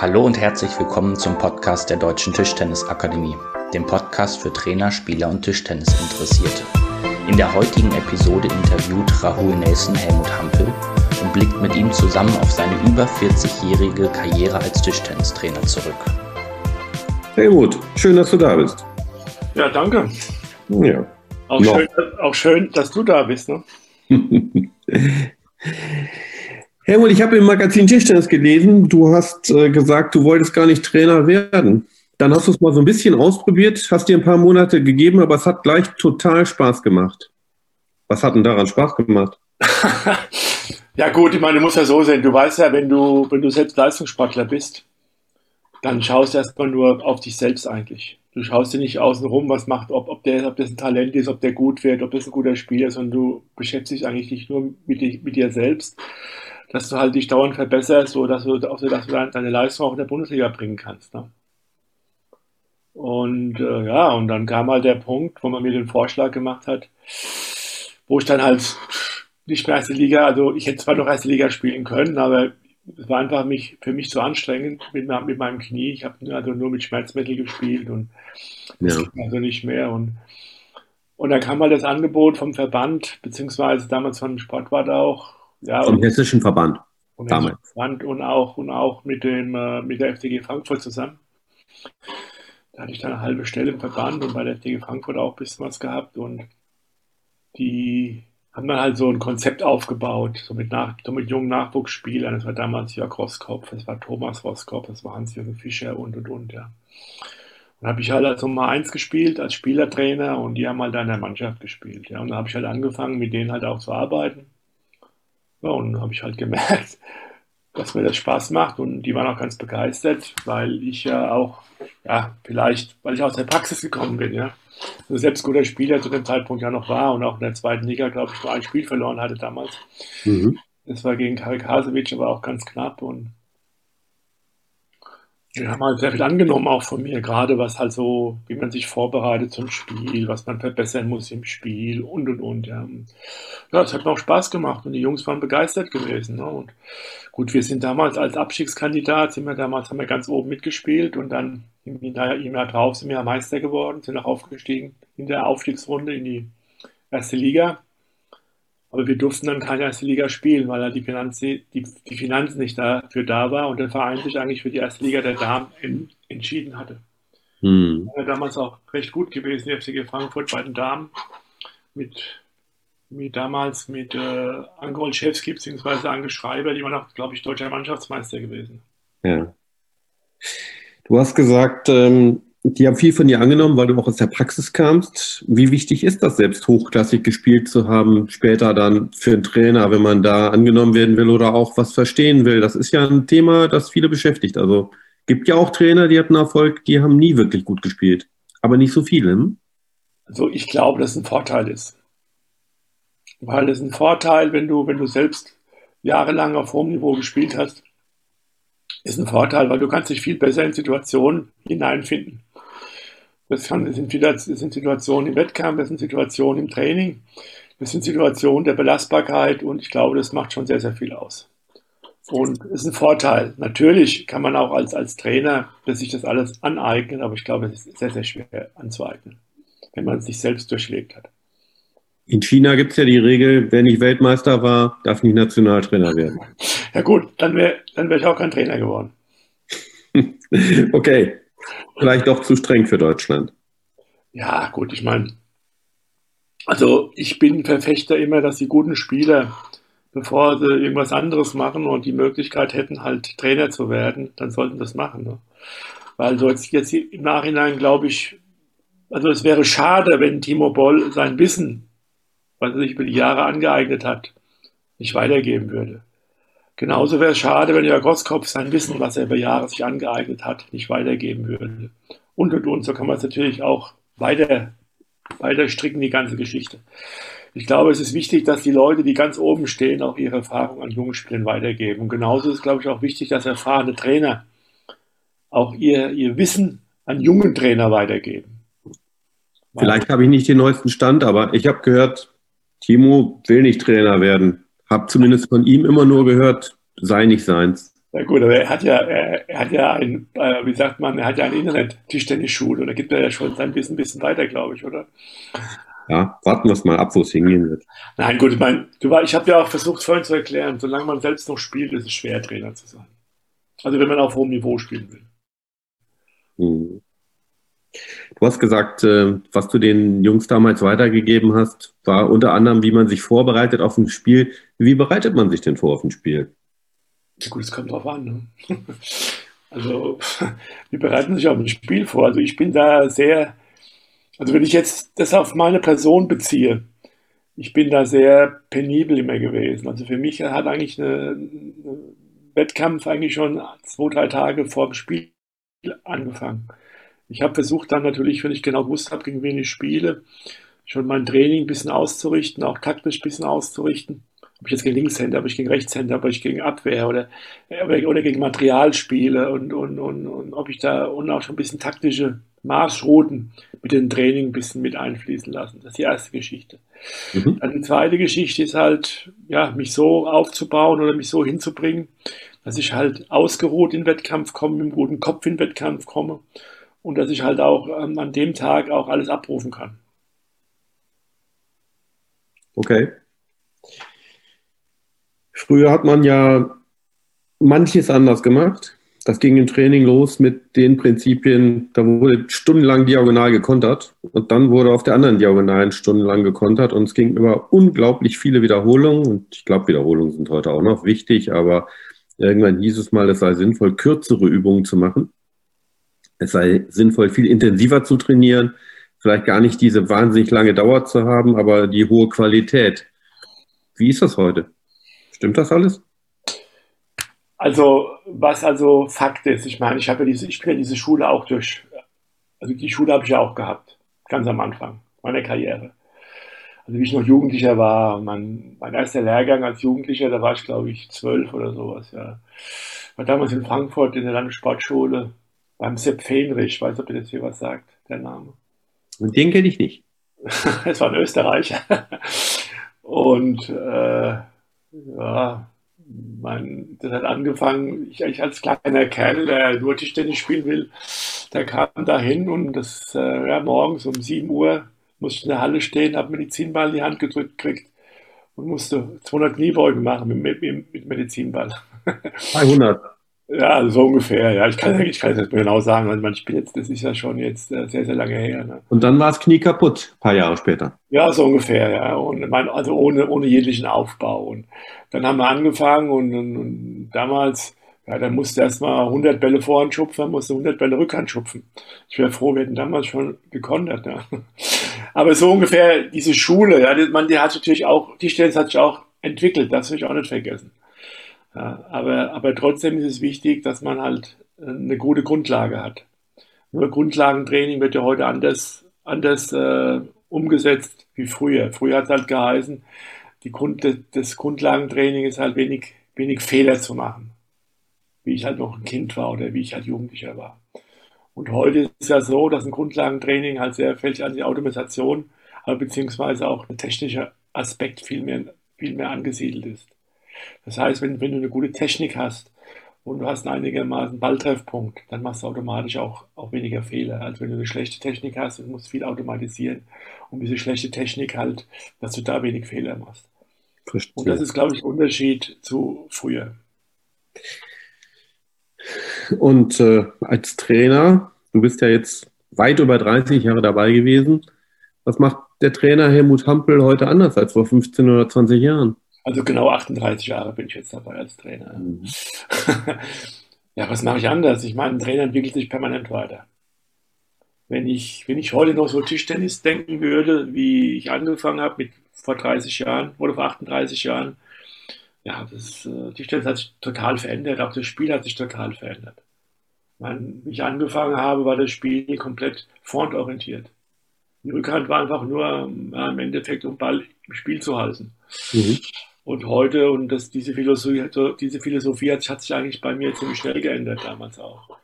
Hallo und herzlich willkommen zum Podcast der Deutschen Tischtennisakademie, dem Podcast für Trainer, Spieler und Tischtennisinteressierte. In der heutigen Episode interviewt Rahul Nelson Helmut Hampel und blickt mit ihm zusammen auf seine über 40-jährige Karriere als Tischtennistrainer zurück. Helmut, schön, dass du da bist. Ja, danke. Ja. Auch, schön, auch schön, dass du da bist. Ne? Helmut, ich habe im Magazin Tischtennis gelesen, du hast äh, gesagt, du wolltest gar nicht Trainer werden. Dann hast du es mal so ein bisschen ausprobiert, hast dir ein paar Monate gegeben, aber es hat gleich total Spaß gemacht. Was hat denn daran Spaß gemacht? ja gut, ich meine, du musst ja so sehen, du weißt ja, wenn du, wenn du selbst Leistungssportler bist, dann schaust du erstmal nur auf dich selbst eigentlich. Du schaust dir nicht außen rum, was macht, ob, ob, der, ob das ein Talent ist, ob der gut wird, ob das ein guter Spieler ist, sondern du beschäftigst eigentlich nicht nur mit, mit dir selbst dass du halt dich dauernd verbesserst, so dass du, auch so, dass du deine Leistung auch in der Bundesliga bringen kannst. Ne? Und äh, ja, und dann kam halt der Punkt, wo man mir den Vorschlag gemacht hat, wo ich dann halt nicht mehr erste Liga, also ich hätte zwar noch erste Liga spielen können, aber es war einfach mich, für mich zu anstrengend mit, mit meinem Knie. Ich habe also nur mit Schmerzmittel gespielt und ja. also nicht mehr. Und, und dann kam halt das Angebot vom Verband, beziehungsweise damals von Sportwart auch, ja, Vom Hessischen Verband. Vom damals. Verband und auch, und auch mit, dem, äh, mit der FDG Frankfurt zusammen. Da hatte ich dann eine halbe Stelle im Verband und bei der FDG Frankfurt auch ein bisschen was gehabt und die haben dann halt so ein Konzept aufgebaut, so mit, nach, so mit jungen Nachwuchsspielern. Das war damals Jörg Roskopf, das war Thomas Roskopf, das war Hans-Jürgen Fischer und und und, ja. Und habe ich halt als Nummer eins gespielt, als Spielertrainer und die haben halt dann in der Mannschaft gespielt, ja. Und dann habe ich halt angefangen, mit denen halt auch zu arbeiten. Ja, und dann habe ich halt gemerkt, dass mir das Spaß macht und die waren auch ganz begeistert, weil ich ja auch, ja, vielleicht, weil ich aus der Praxis gekommen bin, ja. Also selbst guter Spieler zu dem Zeitpunkt ja noch war und auch in der zweiten Liga, glaube ich, nur ein Spiel verloren hatte damals. Mhm. Das war gegen Karel Kasewitsch, aber auch ganz knapp und die haben halt sehr viel angenommen auch von mir, gerade was halt so, wie man sich vorbereitet zum Spiel, was man verbessern muss im Spiel und und und. Ja, ja es hat mir auch Spaß gemacht und die Jungs waren begeistert gewesen. Ne? Und gut, wir sind damals als Abstiegskandidat, sind wir damals, haben wir ganz oben mitgespielt und dann im, im Jahr drauf sind wir Meister geworden, sind auch aufgestiegen in der Aufstiegsrunde in die erste Liga. Aber wir durften dann keine erste Liga spielen, weil da die, Finanz, die, die Finanzen nicht dafür da war und der Verein sich eigentlich für die erste Liga der Damen in, entschieden hatte. Hm. War damals auch recht gut gewesen, die FCG Frankfurt bei den Damen. Mit, mit damals mit äh, Anke Olszewski bzw. Anke Schreiber, die waren auch, glaube ich, deutscher Mannschaftsmeister gewesen. Ja. Du hast gesagt, ähm, die haben viel von dir angenommen, weil du auch aus der Praxis kamst. Wie wichtig ist das, selbst hochklassig gespielt zu haben, später dann für einen Trainer, wenn man da angenommen werden will oder auch was verstehen will? Das ist ja ein Thema, das viele beschäftigt. Also gibt ja auch Trainer, die hatten Erfolg, die haben nie wirklich gut gespielt, aber nicht so viele. Hm? Also ich glaube, dass es ein Vorteil ist. Weil es ein Vorteil, wenn du, wenn du selbst jahrelang auf hohem Niveau gespielt hast, ist ein Vorteil, weil du kannst dich viel besser in Situationen hineinfinden. Das, kann, das, sind, das sind Situationen im Wettkampf, das sind Situationen im Training, das sind Situationen der Belastbarkeit und ich glaube, das macht schon sehr, sehr viel aus. Und es ist ein Vorteil. Natürlich kann man auch als, als Trainer sich das alles aneignen, aber ich glaube, es ist sehr, sehr schwer anzueignen, wenn man es sich selbst durchlebt hat. In China gibt es ja die Regel, wer nicht Weltmeister war, darf nicht Nationaltrainer werden. Ja gut, dann wäre dann wär ich auch kein Trainer geworden. okay, Vielleicht doch zu streng für Deutschland. Ja, gut, ich meine, also ich bin Verfechter immer, dass die guten Spieler, bevor sie irgendwas anderes machen und die Möglichkeit hätten, halt Trainer zu werden, dann sollten das machen. Ne? Weil so jetzt, jetzt im Nachhinein glaube ich, also es wäre schade, wenn Timo Boll sein Wissen, was er sich über die Jahre angeeignet hat, nicht weitergeben würde. Genauso wäre es schade, wenn Jörg Roskopf sein Wissen, was er über Jahre sich angeeignet hat, nicht weitergeben würde. Und und und, so kann man es natürlich auch weiter, weiter stricken, die ganze Geschichte. Ich glaube, es ist wichtig, dass die Leute, die ganz oben stehen, auch ihre Erfahrung an jungen Spielern weitergeben. Und genauso ist es, glaube ich, auch wichtig, dass erfahrene Trainer auch ihr, ihr Wissen an jungen Trainer weitergeben. Vielleicht habe ich nicht den neuesten Stand, aber ich habe gehört, Timo will nicht Trainer werden. Hab zumindest von ihm immer nur gehört, sei nicht seins. Ja gut, aber er hat ja, er, er hat ja ein, äh, wie sagt man, er hat ja eine Internet-Tischtennisschule. Da gibt er ja schon sein Wissen ein bisschen weiter, glaube ich, oder? Ja, warten wir es mal ab, wo es hingehen wird. Nein, gut, ich meine, ich habe ja auch versucht vorhin zu erklären, solange man selbst noch spielt, ist es schwer, Trainer zu sein. Also wenn man auf hohem Niveau spielen will. Hm. Du hast gesagt, äh, was du den Jungs damals weitergegeben hast, war unter anderem, wie man sich vorbereitet auf ein Spiel. Wie bereitet man sich denn vor auf ein Spiel? Gut, es kommt drauf an. Ne? Also, wir bereiten sich auf ein Spiel vor. Also, ich bin da sehr, also, wenn ich jetzt das auf meine Person beziehe, ich bin da sehr penibel immer gewesen. Also, für mich hat eigentlich ein Wettkampf eigentlich schon zwei, drei Tage vor dem Spiel angefangen. Ich habe versucht, dann natürlich, wenn ich genau gewusst habe, gegen wen ich spiele, schon mein Training ein bisschen auszurichten, auch taktisch ein bisschen auszurichten ob ich jetzt gegen Linkshänder, ob ich gegen Rechtshänder, ob ich gegen Abwehr oder, oder gegen Material spiele und, und, und, und ob ich da und auch schon ein bisschen taktische Marschrouten mit dem Training ein bisschen mit einfließen lassen. Das ist die erste Geschichte. Mhm. Dann die zweite Geschichte ist halt, ja, mich so aufzubauen oder mich so hinzubringen, dass ich halt ausgeruht in den Wettkampf komme, mit einem guten Kopf in den Wettkampf komme und dass ich halt auch ähm, an dem Tag auch alles abrufen kann. Okay. Früher hat man ja manches anders gemacht. Das ging im Training los mit den Prinzipien, da wurde stundenlang diagonal gekontert und dann wurde auf der anderen Diagonalen stundenlang gekontert und es ging über unglaublich viele Wiederholungen und ich glaube, Wiederholungen sind heute auch noch wichtig, aber irgendwann hieß es mal, es sei sinnvoll, kürzere Übungen zu machen. Es sei sinnvoll, viel intensiver zu trainieren, vielleicht gar nicht diese wahnsinnig lange Dauer zu haben, aber die hohe Qualität. Wie ist das heute? Stimmt das alles? Also, was also Fakt ist, ich meine, ich habe ja diese, ich bin ja diese Schule auch durch, also die Schule habe ich ja auch gehabt, ganz am Anfang meiner Karriere. Also wie ich noch Jugendlicher war, mein, mein erster Lehrgang als Jugendlicher, da war ich glaube ich zwölf oder sowas, ja. War damals in Frankfurt in der Landessportschule beim Sepp Fenrich, ich weiß nicht, ob ihr das hier was sagt, der Name. Und den kenne ich nicht. Es war ein Österreicher. Und äh, ja, mein, das hat angefangen, ich, ich als kleiner Kerl, der nur Tischtennis spielen will, der kam da hin und das, äh, ja, morgens um 7 Uhr musste ich in der Halle stehen, habe Medizinball in die Hand gedrückt gekriegt und musste 200 Kniebeugen machen mit, mit, mit Medizinball. 200? Ja, so ungefähr. Ja, ich kann, ich kann es nicht mehr genau sagen, weil ich bin jetzt, das ist ja schon jetzt äh, sehr, sehr lange her. Ne? Und dann war das Knie kaputt, ein paar Jahre später. Ja, so ungefähr, ja. Und mein, also ohne, ohne jeglichen Aufbau. Und dann haben wir angefangen und, und, und damals, ja, dann musste erst mal 100 Bälle Vorhand schupfen, dann musste 100 Bälle Rückhand schupfen. Ich wäre froh, wir hätten damals schon gekontert. Ja. Aber so ungefähr diese Schule, ja, man, die hat natürlich auch, die Stelle hat sich auch entwickelt, das will ich auch nicht vergessen. Ja, aber, aber trotzdem ist es wichtig, dass man halt äh, eine gute Grundlage hat. Nur Grundlagentraining wird ja heute anders, anders äh, umgesetzt wie früher. Früher hat es halt geheißen, die Grund, das Grundlagentraining ist halt wenig, wenig Fehler zu machen. Wie ich halt noch ein Kind war oder wie ich halt Jugendlicher war. Und heute ist es ja so, dass ein Grundlagentraining halt sehr fällt an die Automatisation, aber beziehungsweise auch der technische Aspekt viel mehr, viel mehr angesiedelt ist. Das heißt, wenn, wenn du eine gute Technik hast und du hast einen einigermaßen Balltreffpunkt, dann machst du automatisch auch, auch weniger Fehler, als wenn du eine schlechte Technik hast und musst viel automatisieren, um diese schlechte Technik halt, dass du da wenig Fehler machst. Verstehe. Und das ist, glaube ich, ein Unterschied zu früher. Und äh, als Trainer, du bist ja jetzt weit über 30 Jahre dabei gewesen. Was macht der Trainer Helmut Hampel heute anders als vor 15 oder 20 Jahren? Also genau 38 Jahre bin ich jetzt dabei als Trainer. Mhm. ja, was mache ich anders? Ich meine, ein Trainer entwickelt sich permanent weiter. Wenn ich, wenn ich heute noch so Tischtennis denken würde, wie ich angefangen habe mit vor 30 Jahren oder vor 38 Jahren, ja, das äh, Tischtennis hat sich total verändert, auch das Spiel hat sich total verändert. Wie ich angefangen habe, war das Spiel komplett frontorientiert. Die Rückhand war einfach nur ja, im Endeffekt, um Ball im Spiel zu halten. Mhm. Und heute, und das, diese, Philosophie, diese Philosophie hat, hat sich eigentlich bei mir ziemlich schnell geändert, damals auch.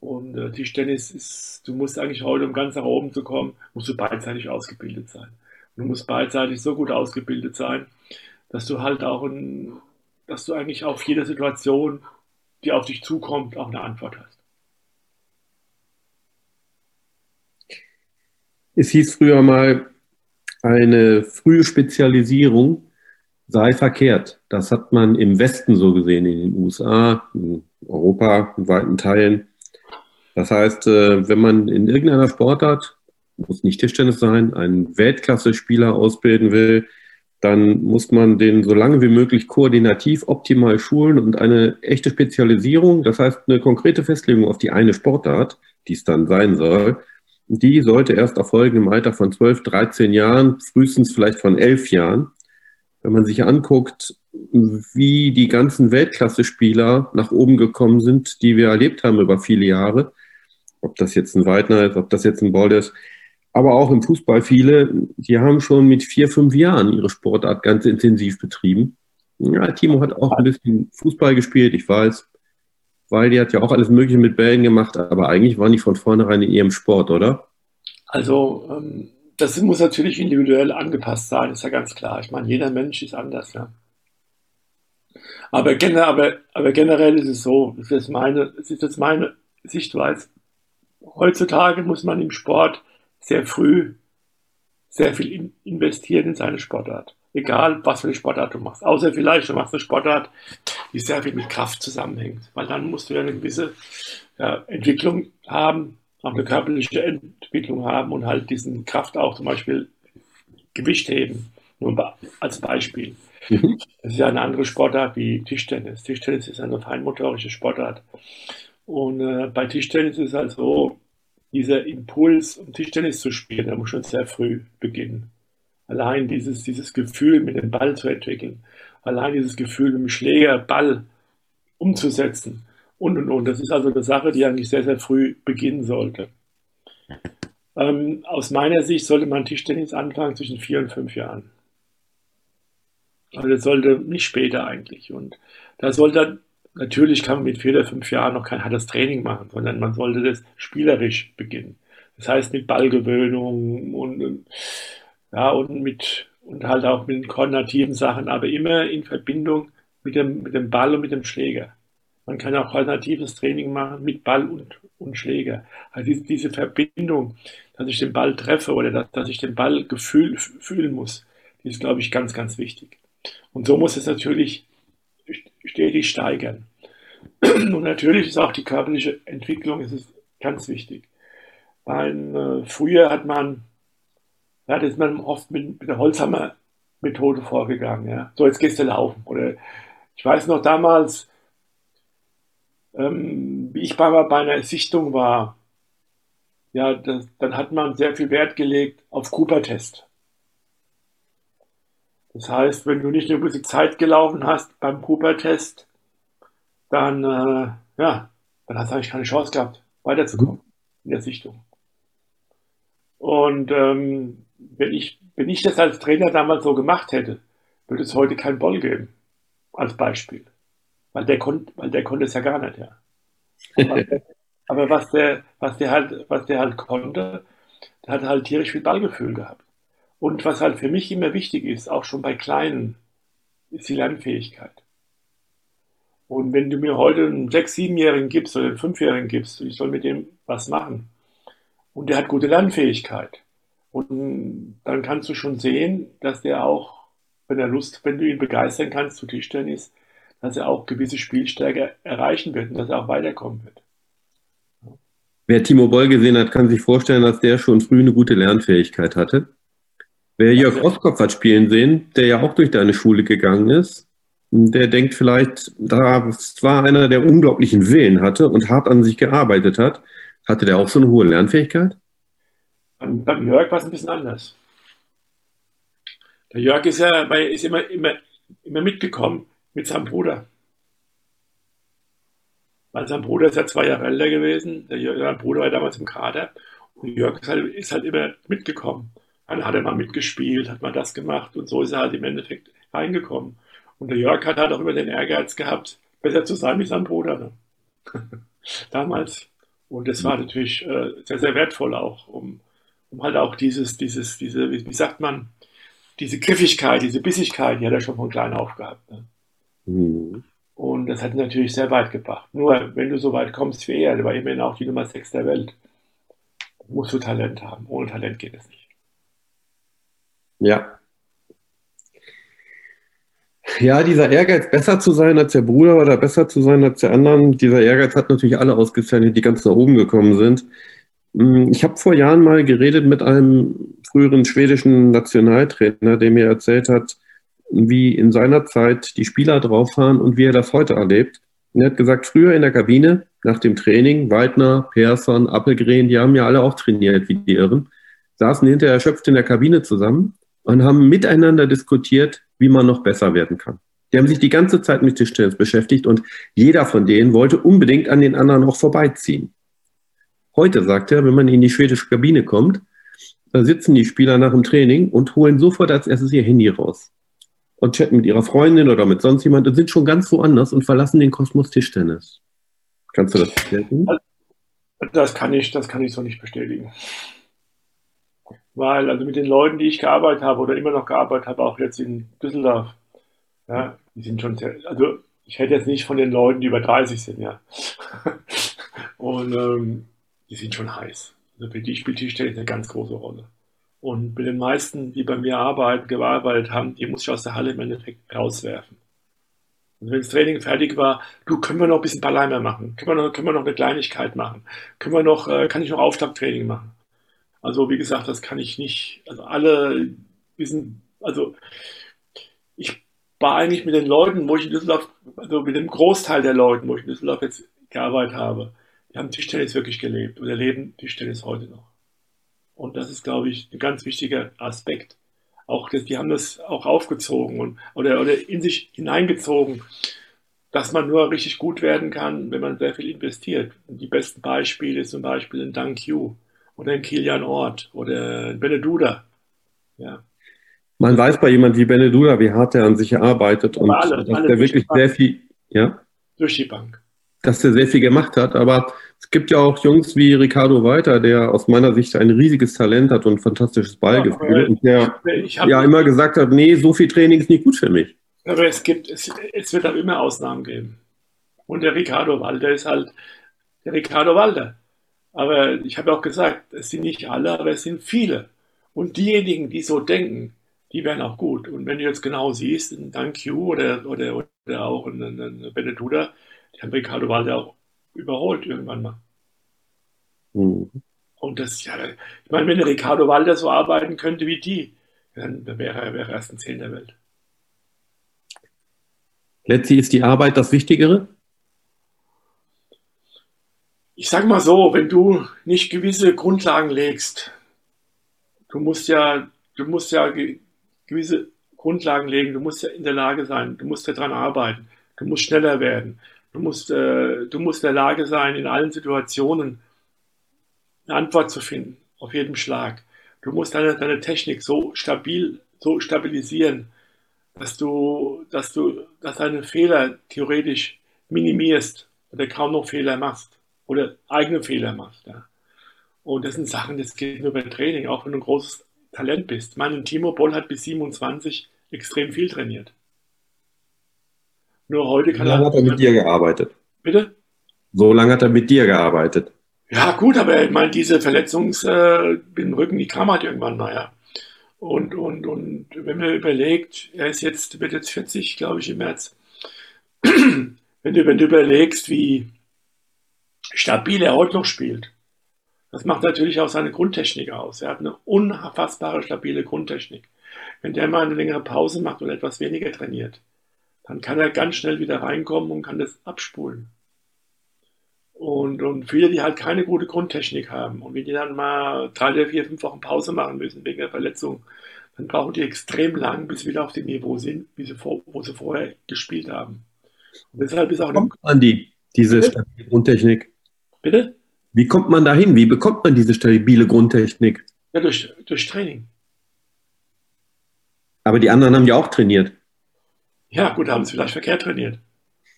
Und äh, Tischtennis ist, du musst eigentlich heute, um ganz nach oben zu kommen, musst du beidseitig ausgebildet sein. Du musst beidseitig so gut ausgebildet sein, dass du halt auch, ein, dass du eigentlich auf jede Situation die auf dich zukommt, auch eine Antwort hast. Es hieß früher mal, eine frühe Spezialisierung sei verkehrt. Das hat man im Westen so gesehen, in den USA, in Europa, in weiten Teilen. Das heißt, äh, wenn man in irgendeiner Sportart, muss nicht Tischtennis sein, einen Weltklasse-Spieler ausbilden will, dann muss man den so lange wie möglich koordinativ optimal schulen und eine echte Spezialisierung, das heißt eine konkrete Festlegung auf die eine Sportart, die es dann sein soll, die sollte erst erfolgen im Alter von 12, 13 Jahren, frühestens vielleicht von 11 Jahren. Wenn man sich anguckt, wie die ganzen Weltklasse-Spieler nach oben gekommen sind, die wir erlebt haben über viele Jahre, ob das jetzt ein Weidner ist, ob das jetzt ein Boll ist, aber auch im Fußball viele, die haben schon mit vier, fünf Jahren ihre Sportart ganz intensiv betrieben. Ja, Timo hat auch ein bisschen Fußball gespielt, ich weiß, weil die hat ja auch alles Mögliche mit Bällen gemacht, aber eigentlich waren die von vornherein in ihrem Sport, oder? Also, ähm, das muss natürlich individuell angepasst sein, ist ja ganz klar. Ich meine, jeder Mensch ist anders, ja. Aber, aber, aber generell ist es so, das ist, meine, das ist jetzt meine Sichtweise. Heutzutage muss man im Sport sehr früh sehr viel investieren in seine Sportart. Egal, was für eine Sportart du machst. Außer vielleicht, du machst eine Sportart, die sehr viel mit Kraft zusammenhängt. Weil dann musst du ja eine gewisse ja, Entwicklung haben, auch eine körperliche Entwicklung haben und halt diesen Kraft auch zum Beispiel Gewicht heben. Nur als Beispiel. Mhm. Das ist ja eine andere Sportart wie Tischtennis. Tischtennis ist eine feinmotorische Sportart. Und äh, bei Tischtennis ist halt so, dieser Impuls, um Tischtennis zu spielen, der muss schon sehr früh beginnen. Allein dieses, dieses Gefühl, mit dem Ball zu entwickeln, allein dieses Gefühl, mit dem Schläger Ball umzusetzen und und und. Das ist also eine Sache, die eigentlich sehr, sehr früh beginnen sollte. Ähm, aus meiner Sicht sollte man Tischtennis anfangen zwischen vier und fünf Jahren. Also das sollte nicht später eigentlich. Und da sollte Natürlich kann man mit vier oder fünf Jahren noch kein hartes Training machen, sondern man sollte das spielerisch beginnen. Das heißt mit Ballgewöhnung und, ja, und mit, und halt auch mit den koordinativen Sachen, aber immer in Verbindung mit dem, mit dem Ball und mit dem Schläger. Man kann auch koordinatives Training machen mit Ball und, und Schläger. Also diese, diese Verbindung, dass ich den Ball treffe oder dass, dass ich den Ball gefühl, fühlen muss, die ist, glaube ich, ganz, ganz wichtig. Und so muss es natürlich stetig steigern. Und natürlich ist auch die körperliche Entwicklung ist ganz wichtig. Weil äh, früher hat man, ja, da ist man oft mit, mit der Holzhammer-Methode vorgegangen. Ja. So, jetzt gehst du laufen. Oder ich weiß noch damals, ähm, wie ich bei, bei einer Sichtung war, ja, das, dann hat man sehr viel Wert gelegt auf Cooper-Test. Das heißt, wenn du nicht eine gewisse Zeit gelaufen hast beim Cooper-Test, dann, äh, ja, dann hast du eigentlich keine Chance gehabt, weiterzukommen in der Sichtung. Und ähm, wenn, ich, wenn ich das als Trainer damals so gemacht hätte, würde es heute kein Boll geben, als Beispiel. Weil der, kon weil der konnte es ja gar nicht, ja. Aber, aber was, der, was, der halt, was der halt konnte, der hat halt tierisch viel Ballgefühl gehabt. Und was halt für mich immer wichtig ist, auch schon bei Kleinen, ist die Lernfähigkeit. Und wenn du mir heute einen sechs-, siebenjährigen gibst oder einen fünfjährigen gibst, ich soll mit dem was machen. Und der hat gute Lernfähigkeit. Und dann kannst du schon sehen, dass der auch, wenn er Lust, wenn du ihn begeistern kannst zu Tischtennis, dass er auch gewisse Spielstärke erreichen wird und dass er auch weiterkommen wird. Wer Timo Boll gesehen hat, kann sich vorstellen, dass der schon früh eine gute Lernfähigkeit hatte. Wer Jörg Roskopf hat spielen sehen, der ja auch durch deine Schule gegangen ist, der denkt vielleicht, da war einer, der unglaublichen Willen hatte und hart an sich gearbeitet hat. Hatte der auch so eine hohe Lernfähigkeit? Beim Jörg war es ein bisschen anders. Der Jörg ist ja bei, ist immer, immer, immer mitgekommen mit seinem Bruder. Weil sein Bruder ist ja zwei Jahre älter gewesen. Der Jörg, sein Bruder war damals im Kader. Und Jörg ist halt, ist halt immer mitgekommen. Dann hat er mal mitgespielt, hat mal das gemacht und so ist er halt im Endeffekt reingekommen. Und der Jörg hat halt auch immer den Ehrgeiz gehabt, besser zu sein wie sein Bruder. Ne? Damals. Und das war natürlich äh, sehr, sehr wertvoll auch, um, um halt auch dieses, dieses, diese, wie, sagt man, diese Griffigkeit, diese Bissigkeit, die hat er schon von klein auf gehabt. Ne? Mhm. Und das hat natürlich sehr weit gebracht. Nur wenn du so weit kommst wie er, der war immerhin auch die Nummer 6 der Welt, musst du Talent haben. Ohne Talent geht es nicht. Ja. Ja, dieser Ehrgeiz, besser zu sein als der Bruder oder besser zu sein als der anderen, dieser Ehrgeiz hat natürlich alle ausgezeichnet, die ganz nach oben gekommen sind. Hm, ich habe vor Jahren mal geredet mit einem früheren schwedischen Nationaltrainer, der mir erzählt hat, wie in seiner Zeit die Spieler drauf waren und wie er das heute erlebt. Und er hat gesagt, früher in der Kabine, nach dem Training, Waldner, Persson, Appelgren, die haben ja alle auch trainiert wie die Irren, saßen hinterher erschöpft in der Kabine zusammen und haben miteinander diskutiert, wie man noch besser werden kann. Die haben sich die ganze Zeit mit Tischtennis beschäftigt und jeder von denen wollte unbedingt an den anderen auch vorbeiziehen. Heute sagt er, wenn man in die schwedische Kabine kommt, da sitzen die Spieler nach dem Training und holen sofort als erstes ihr Handy raus und chatten mit ihrer Freundin oder mit sonst jemand und sind schon ganz woanders und verlassen den Kosmos Tischtennis. Kannst du das bestätigen? Das kann ich, das kann ich so nicht bestätigen. Weil, also mit den Leuten, die ich gearbeitet habe oder immer noch gearbeitet habe, auch jetzt in Düsseldorf, ja, die sind schon sehr, also ich hätte jetzt nicht von den Leuten, die über 30 sind, ja. Und ähm, die sind schon heiß. Also für die spielt Tischtennis eine ganz große Rolle. Und mit den meisten, die bei mir arbeiten, gearbeitet haben, die muss ich aus der Halle im Endeffekt rauswerfen. Und wenn das Training fertig war, du, können wir noch ein bisschen Balleimer machen? Können wir noch, können wir noch eine Kleinigkeit machen? Können wir noch, äh, kann ich noch Auftakttraining machen? Also, wie gesagt, das kann ich nicht. Also, alle wissen, also, ich war eigentlich mit den Leuten, wo ich in Düsseldorf, also mit dem Großteil der Leuten, wo ich in Düsseldorf jetzt gearbeitet habe, die haben Tischtennis wirklich gelebt oder leben Tischtennis heute noch. Und das ist, glaube ich, ein ganz wichtiger Aspekt. Auch die haben das auch aufgezogen und, oder, oder in sich hineingezogen, dass man nur richtig gut werden kann, wenn man sehr viel investiert. Und die besten Beispiele zum Beispiel in Dunk Yu oder in Kilian Ort oder in Beneduda. Ja. Man weiß bei jemand wie Beneduda, wie hart er an sich arbeitet und alle, dass alle er wirklich sehr viel, ja? Durch die Bank. Dass er sehr viel gemacht hat, aber es gibt ja auch Jungs wie Ricardo Walter, der aus meiner Sicht ein riesiges Talent hat und ein fantastisches Ballgefühl ja, und der ja immer gesagt hat, nee, so viel Training ist nicht gut für mich. Aber es gibt, es, es wird auch immer Ausnahmen geben. Und der Ricardo Walter ist halt der Ricardo Walter. Aber ich habe auch gesagt, es sind nicht alle, aber es sind viele. Und diejenigen, die so denken, die werden auch gut. Und wenn du jetzt genau siehst, ein Dan Q oder, oder, oder auch ein, ein die haben Ricardo Walter auch überholt irgendwann mal. Mhm. Und das, ja, ich meine, wenn Ricardo Walter so arbeiten könnte wie die, dann wäre er wäre erst ein Zehn der Welt. Letztlich ist die Arbeit das Wichtigere? Ich sag mal so, wenn du nicht gewisse Grundlagen legst, du musst ja, du musst ja gewisse Grundlagen legen, du musst ja in der Lage sein, du musst ja daran arbeiten, du musst schneller werden, Du musst, äh, du musst in der Lage sein, in allen Situationen eine Antwort zu finden, auf jedem Schlag. Du musst deine, deine Technik so stabil, so stabilisieren, dass du, dass du, dass deine Fehler theoretisch minimierst oder kaum noch Fehler machst oder eigene Fehler machst. Ja. Und das sind Sachen, das geht nur beim Training, auch wenn du ein großes Talent bist. Mein Timo Boll hat bis 27 extrem viel trainiert. Nur heute kann so lange er. hat er mit dir gearbeitet. Bitte? So lange hat er mit dir gearbeitet. Ja, gut, aber ich meine, diese Verletzung äh, im Rücken, die kam halt irgendwann mal, ja. Und, und, und wenn man überlegt, er ist jetzt, wird jetzt 40, glaube ich, im März. wenn, du, wenn du überlegst, wie stabil er heute noch spielt, das macht natürlich auch seine Grundtechnik aus. Er hat eine unfassbare stabile Grundtechnik. Wenn der mal eine längere Pause macht und etwas weniger trainiert, dann kann er ganz schnell wieder reinkommen und kann das abspulen. Und, und viele, die halt keine gute Grundtechnik haben und wenn die dann mal drei, vier, fünf Wochen Pause machen müssen wegen der Verletzung, dann brauchen die extrem lang, bis sie wieder auf dem Niveau sind, wie sie vor, wo sie vorher gespielt haben. Und deshalb ist auch Wie kommt man die, diese stabile Grundtechnik? Bitte? Wie kommt man dahin? Wie bekommt man diese stabile Grundtechnik? Ja, durch, durch Training. Aber die anderen haben ja auch trainiert. Ja, gut, haben sie vielleicht verkehrt trainiert.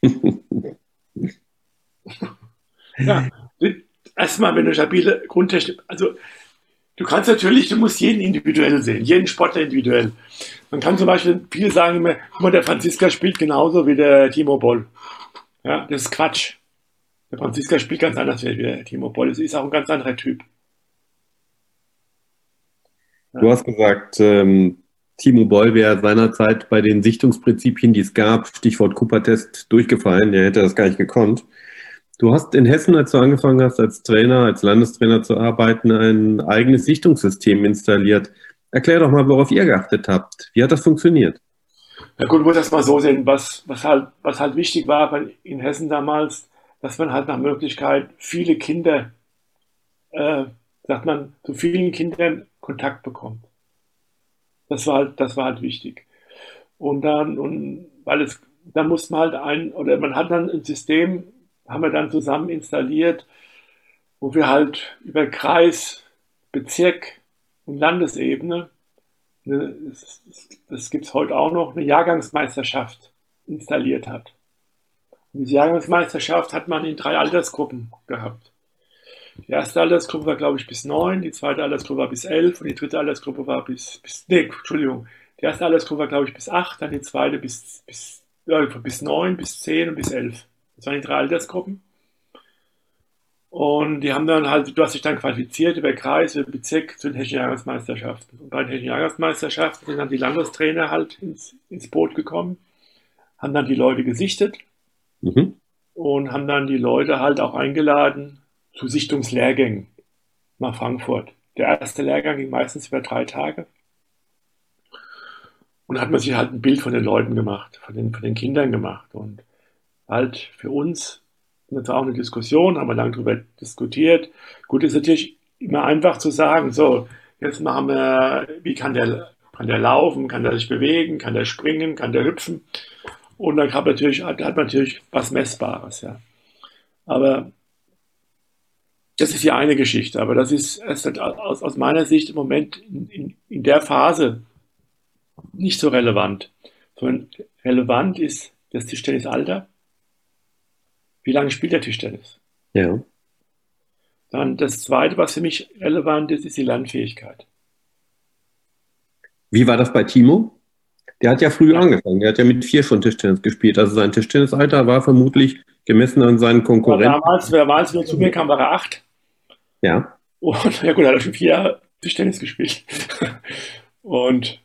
ja, erstmal, wenn du stabile Grundtechnik, also du kannst natürlich, du musst jeden individuell sehen, jeden Sportler individuell. Man kann zum Beispiel, viele sagen immer, guck mal, der Franziska spielt genauso wie der Timo Boll. Ja, das ist Quatsch. Der Franziska spielt ganz anders wie der Timo Boll. Das ist auch ein ganz anderer Typ. Du hast gesagt, ähm, Timo Boll wäre seinerzeit bei den Sichtungsprinzipien, die es gab, Stichwort Cooper-Test, durchgefallen. Der hätte das gar nicht gekonnt. Du hast in Hessen, als du angefangen hast, als Trainer, als Landestrainer zu arbeiten, ein eigenes Sichtungssystem installiert. Erklär doch mal, worauf ihr geachtet habt. Wie hat das funktioniert? Ja gut, muss das mal so sehen, was, was, halt, was halt wichtig war in Hessen damals, dass man halt nach Möglichkeit viele Kinder, äh, sagt man, zu vielen Kindern Kontakt bekommt. Das war halt, das war halt wichtig. Und dann, und weil es, dann muss man halt ein, oder man hat dann ein System, haben wir dann zusammen installiert, wo wir halt über Kreis, Bezirk und Landesebene, eine, das, das gibt es heute auch noch, eine Jahrgangsmeisterschaft installiert hat. Und diese Jahrgangsmeisterschaft hat man in drei Altersgruppen gehabt. Die erste Altersgruppe war, glaube ich, bis neun, die zweite Altersgruppe war bis elf und die dritte Altersgruppe war bis, bis nee, Entschuldigung, die erste Altersgruppe war, glaube ich, bis acht, dann die zweite bis, bis, ja, bis neun, bis zehn und bis elf. Das waren die drei Altersgruppen. Und die haben dann halt, du hast dich dann qualifiziert über Kreis, über Bezirk zu den Hessischen Jahresmeisterschaften. Und bei den Hessischen Jahresmeisterschaften sind dann die Landestrainer halt ins, ins Boot gekommen, haben dann die Leute gesichtet mhm. und haben dann die Leute halt auch eingeladen, zu Sichtungslehrgängen nach Frankfurt. Der erste Lehrgang ging meistens über drei Tage. Und hat man sich halt ein Bild von den Leuten gemacht, von den, von den Kindern gemacht. Und halt für uns, das war auch eine Diskussion, haben wir lange darüber diskutiert. Gut, ist natürlich immer einfach zu sagen, so, jetzt machen wir, wie kann der, kann der laufen, kann der sich bewegen, kann der springen, kann der hüpfen. Und dann hat, natürlich, hat, hat man natürlich was Messbares, ja. Aber das ist ja eine Geschichte, aber das ist, ist aus, aus, meiner Sicht im Moment in, in, in, der Phase nicht so relevant. Sondern relevant ist das Tischtennisalter. Wie lange spielt der Tischtennis? Ja. Dann das Zweite, was für mich relevant ist, ist die Lernfähigkeit. Wie war das bei Timo? Der hat ja früh angefangen. Der hat ja mit vier schon Tischtennis gespielt. Also sein Tischtennisalter war vermutlich gemessen an seinen Konkurrenten. Damals, damals, wenn er zu mir kam, war er acht. Ja. Und ja gut, er hat schon vier Tischtennis gespielt. und,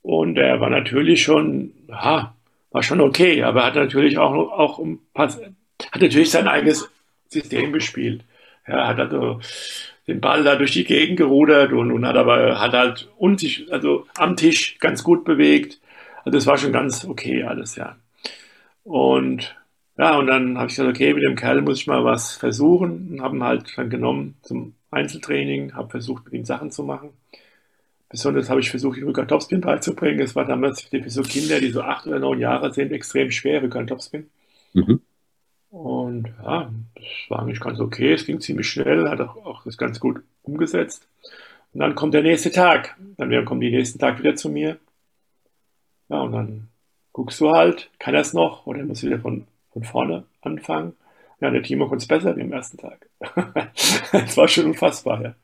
und er war natürlich schon, ja, war schon okay, aber er hat natürlich auch, auch paar, hat natürlich sein eigenes System gespielt. Er hat also den Ball da durch die Gegend gerudert und, und hat aber hat halt und also am Tisch ganz gut bewegt. Also das war schon ganz okay alles, ja. Und ja, und dann habe ich gesagt, okay, mit dem Kerl muss ich mal was versuchen und habe ihn halt dann genommen zum Einzeltraining, habe versucht, mit ihm Sachen zu machen. Besonders habe ich versucht, ihm Rückert-Topspin beizubringen. Es war damals für so Kinder, die so acht oder neun Jahre sind, extrem schwer, Rückert-Topspin. Mhm. Und ja, das war eigentlich ganz okay. Es ging ziemlich schnell, hat auch, auch das ganz gut umgesetzt. Und dann kommt der nächste Tag. Dann kommen die nächsten Tag wieder zu mir. Ja, und dann guckst du halt, kann er es noch oder muss wieder von von vorne anfangen. Ja, der Timo konnte es besser wie am ersten Tag. das war schon unfassbar, ja.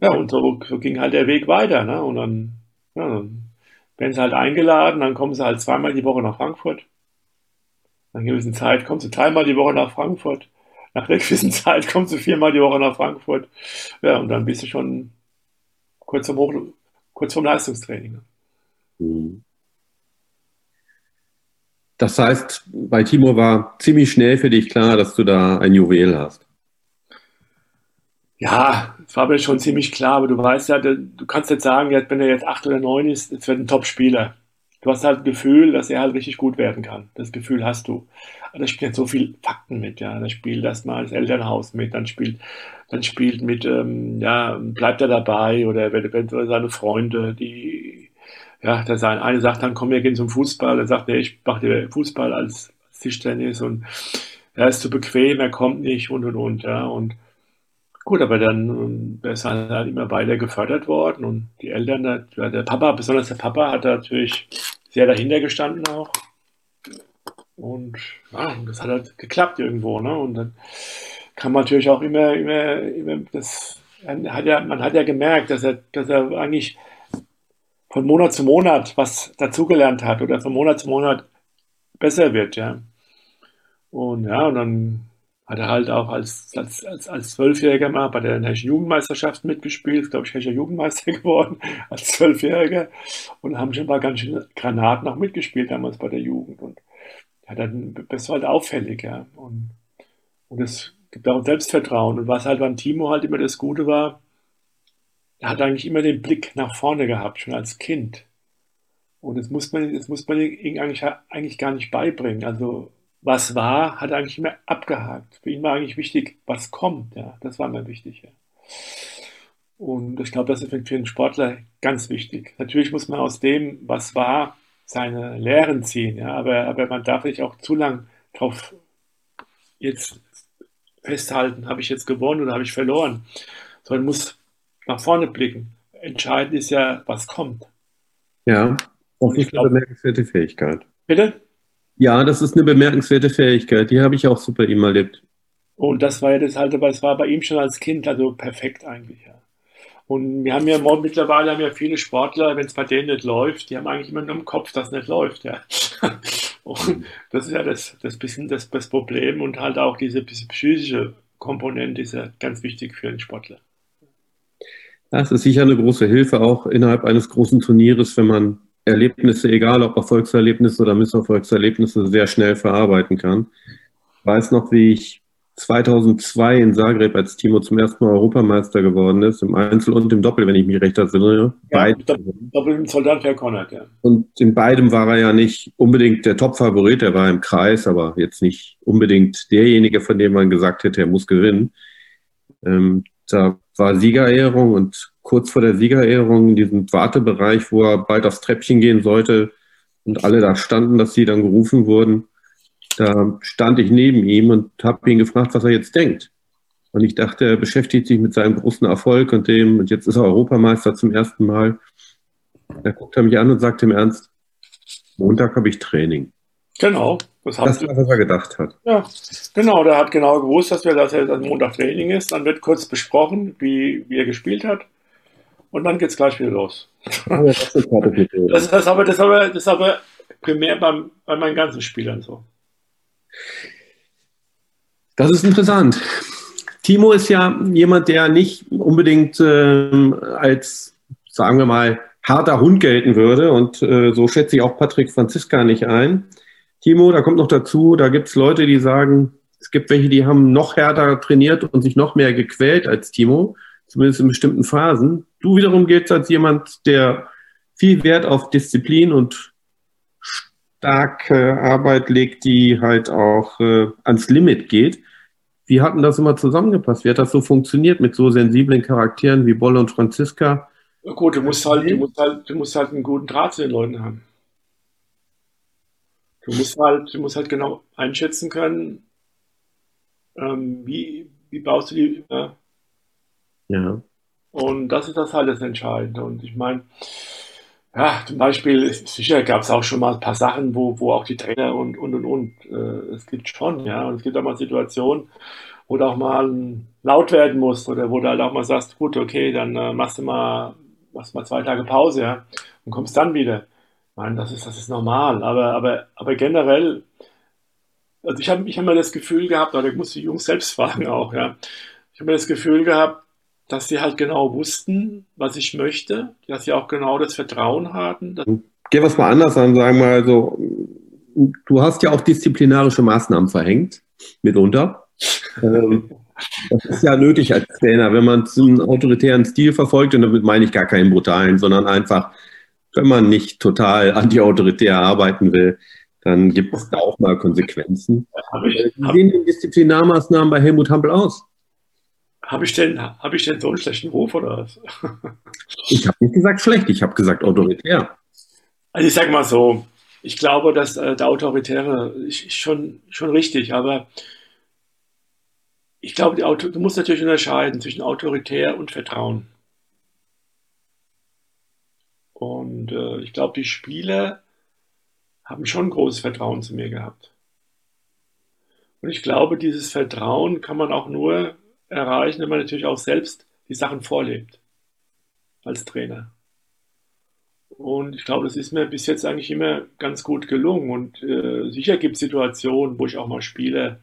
Ja, und so, so ging halt der Weg weiter, ne? Und dann, ja, dann werden sie halt eingeladen, dann kommen sie halt zweimal die Woche nach Frankfurt. Nach einer gewissen Zeit kommst du dreimal die Woche nach Frankfurt. Nach einer gewissen Zeit kommst du viermal die Woche nach Frankfurt. Ja, und dann bist du schon kurz vorm, Hoch kurz vorm Leistungstraining. Ne? Mhm. Das heißt, bei Timo war ziemlich schnell für dich klar, dass du da ein Juwel hast. Ja, es war mir schon ziemlich klar, aber du weißt ja, du kannst jetzt sagen, wenn er jetzt acht oder neun ist, jetzt wird ein Top-Spieler. Du hast halt ein Gefühl, dass er halt richtig gut werden kann. Das Gefühl hast du. Aber da spielt so viel Fakten mit, ja. Da spielt erstmal das Elternhaus mit, dann spielt, dann spielt mit, ähm, ja, bleibt er dabei oder wenn, seine Freunde, die ja, der sein eine sagt dann, komm, wir gehen zum Fußball. Dann sagt er, ich mache dir Fußball als Tischtennis und er ist zu bequem, er kommt nicht und und und, ja. Und gut, aber dann ähm, ist er halt immer weiter gefördert worden und die Eltern, der, der Papa, besonders der Papa, hat natürlich sehr dahinter gestanden auch. Und ja, das hat halt geklappt irgendwo, ne? Und dann kann man natürlich auch immer, immer, immer das, hat ja, man hat ja gemerkt, dass er, dass er eigentlich von Monat zu Monat was dazugelernt hat oder von Monat zu Monat besser wird, ja. Und ja, und dann hat er halt auch als, als, als, als Zwölfjähriger mal bei der Hessischen Jugendmeisterschaft mitgespielt, glaube ich, Hessischer Jugendmeister geworden, als Zwölfjähriger. Und haben schon mal ganz schön Granaten auch mitgespielt damals bei der Jugend. Und ja, dann bist du halt auffällig, ja. Und, und es gibt auch Selbstvertrauen. Und was halt beim Timo halt immer das Gute war, er hat eigentlich immer den Blick nach vorne gehabt, schon als Kind. Und das muss man, das muss man ihm eigentlich, eigentlich gar nicht beibringen. Also was war, hat er eigentlich immer abgehakt. Für ihn war eigentlich wichtig, was kommt. Ja, das war mir wichtig. Ja. Und ich glaube, das ist für einen Sportler ganz wichtig. Natürlich muss man aus dem, was war, seine Lehren ziehen. Ja, aber, aber man darf nicht auch zu lang drauf jetzt festhalten, habe ich jetzt gewonnen oder habe ich verloren, sondern muss nach vorne blicken. Entscheidend ist ja, was kommt. Ja, auch nicht eine bemerkenswerte Fähigkeit. Bitte? Ja, das ist eine bemerkenswerte Fähigkeit. Die habe ich auch bei ihm erlebt. Und das war ja das halt, aber es war bei ihm schon als Kind also perfekt eigentlich, ja. Und wir haben ja mittlerweile haben ja viele Sportler, wenn es bei denen nicht läuft, die haben eigentlich immer nur im Kopf, dass es nicht läuft, ja. Und das ist ja das, das bisschen das, das Problem und halt auch diese psychische Komponente ist ja ganz wichtig für einen Sportler. Das ist sicher eine große Hilfe, auch innerhalb eines großen Turnieres, wenn man Erlebnisse, egal ob Erfolgserlebnisse oder Misserfolgserlebnisse, sehr schnell verarbeiten kann. Ich weiß noch, wie ich 2002 in Zagreb als Timo zum ersten Mal Europameister geworden ist, im Einzel und im Doppel, wenn ich mich recht erinnere. Ja, Doppel mit Soldat Herr Konrad, ja. Und in beidem war er ja nicht unbedingt der Top-Favorit, er war im Kreis, aber jetzt nicht unbedingt derjenige, von dem man gesagt hätte, er muss gewinnen. Ähm, da war Siegerehrung und kurz vor der Siegerehrung in diesem Wartebereich, wo er bald aufs Treppchen gehen sollte und alle da standen, dass sie dann gerufen wurden, da stand ich neben ihm und habe ihn gefragt, was er jetzt denkt. Und ich dachte, er beschäftigt sich mit seinem großen Erfolg und dem, und jetzt ist er Europameister zum ersten Mal. Da guckt er mich an und sagt im Ernst, Montag habe ich Training. Genau. Das, das war, was er gedacht hat. Ja, genau. Der hat genau gewusst, dass wir, dass er am Montag Training ist. Dann wird kurz besprochen, wie, wie er gespielt hat. Und dann geht es gleich wieder los. das, ist das, das, aber, das, aber, das aber primär beim, bei meinen ganzen Spielern so. Das ist interessant. Timo ist ja jemand, der nicht unbedingt äh, als, sagen wir mal, harter Hund gelten würde. Und äh, so schätze ich auch Patrick Franziska nicht ein. Timo, da kommt noch dazu, da gibt es Leute, die sagen, es gibt welche, die haben noch härter trainiert und sich noch mehr gequält als Timo, zumindest in bestimmten Phasen. Du wiederum giltst als jemand, der viel Wert auf Disziplin und starke Arbeit legt, die halt auch äh, ans Limit geht. Wie hat denn das immer zusammengepasst? Wie hat das so funktioniert mit so sensiblen Charakteren wie Bolle und Franziska? Ja gut, du musst halt, du musst halt, du musst halt einen guten Draht zu den Leuten haben. Du musst halt, du musst halt genau einschätzen können, ähm, wie, wie baust du die. Äh, ja. Und das ist das halt das Entscheidende. Und ich meine, ja, zum Beispiel, sicher gab es auch schon mal ein paar Sachen, wo, wo auch die Trainer und, und, und, und, äh, es gibt schon, ja, und es gibt auch mal Situationen, wo du auch mal laut werden musst oder wo du halt auch mal sagst, gut, okay, dann äh, machst du mal, machst mal zwei Tage Pause, ja, und kommst dann wieder. Meine, das ist, das ist normal, aber, aber, aber generell, also ich habe ich hab mir das Gefühl gehabt, oder ich muss die Jungs selbst fragen auch, ja, ich habe mir das Gefühl gehabt, dass sie halt genau wussten, was ich möchte, dass sie auch genau das Vertrauen hatten. Gehen wir es mal anders an, sagen wir mal so, du hast ja auch disziplinarische Maßnahmen verhängt, mitunter. Ähm, das ist ja nötig als Trainer, wenn man einen autoritären Stil verfolgt, und damit meine ich gar keinen brutalen, sondern einfach, wenn man nicht total anti-autoritär arbeiten will, dann gibt es da auch mal Konsequenzen. Wie sehen die Disziplinarmaßnahmen bei Helmut Hampel aus? Habe ich, denn, hab ich denn so einen schlechten Ruf oder was? ich habe nicht gesagt schlecht, ich habe gesagt autoritär. Also ich sage mal so, ich glaube, dass äh, der Autoritäre ist schon, schon richtig, aber ich glaube, du musst natürlich unterscheiden zwischen autoritär und Vertrauen. Und äh, ich glaube, die Spieler haben schon großes Vertrauen zu mir gehabt. Und ich glaube, dieses Vertrauen kann man auch nur erreichen, wenn man natürlich auch selbst die Sachen vorlebt als Trainer. Und ich glaube, das ist mir bis jetzt eigentlich immer ganz gut gelungen. Und äh, sicher gibt es Situationen, wo ich auch mal Spiele,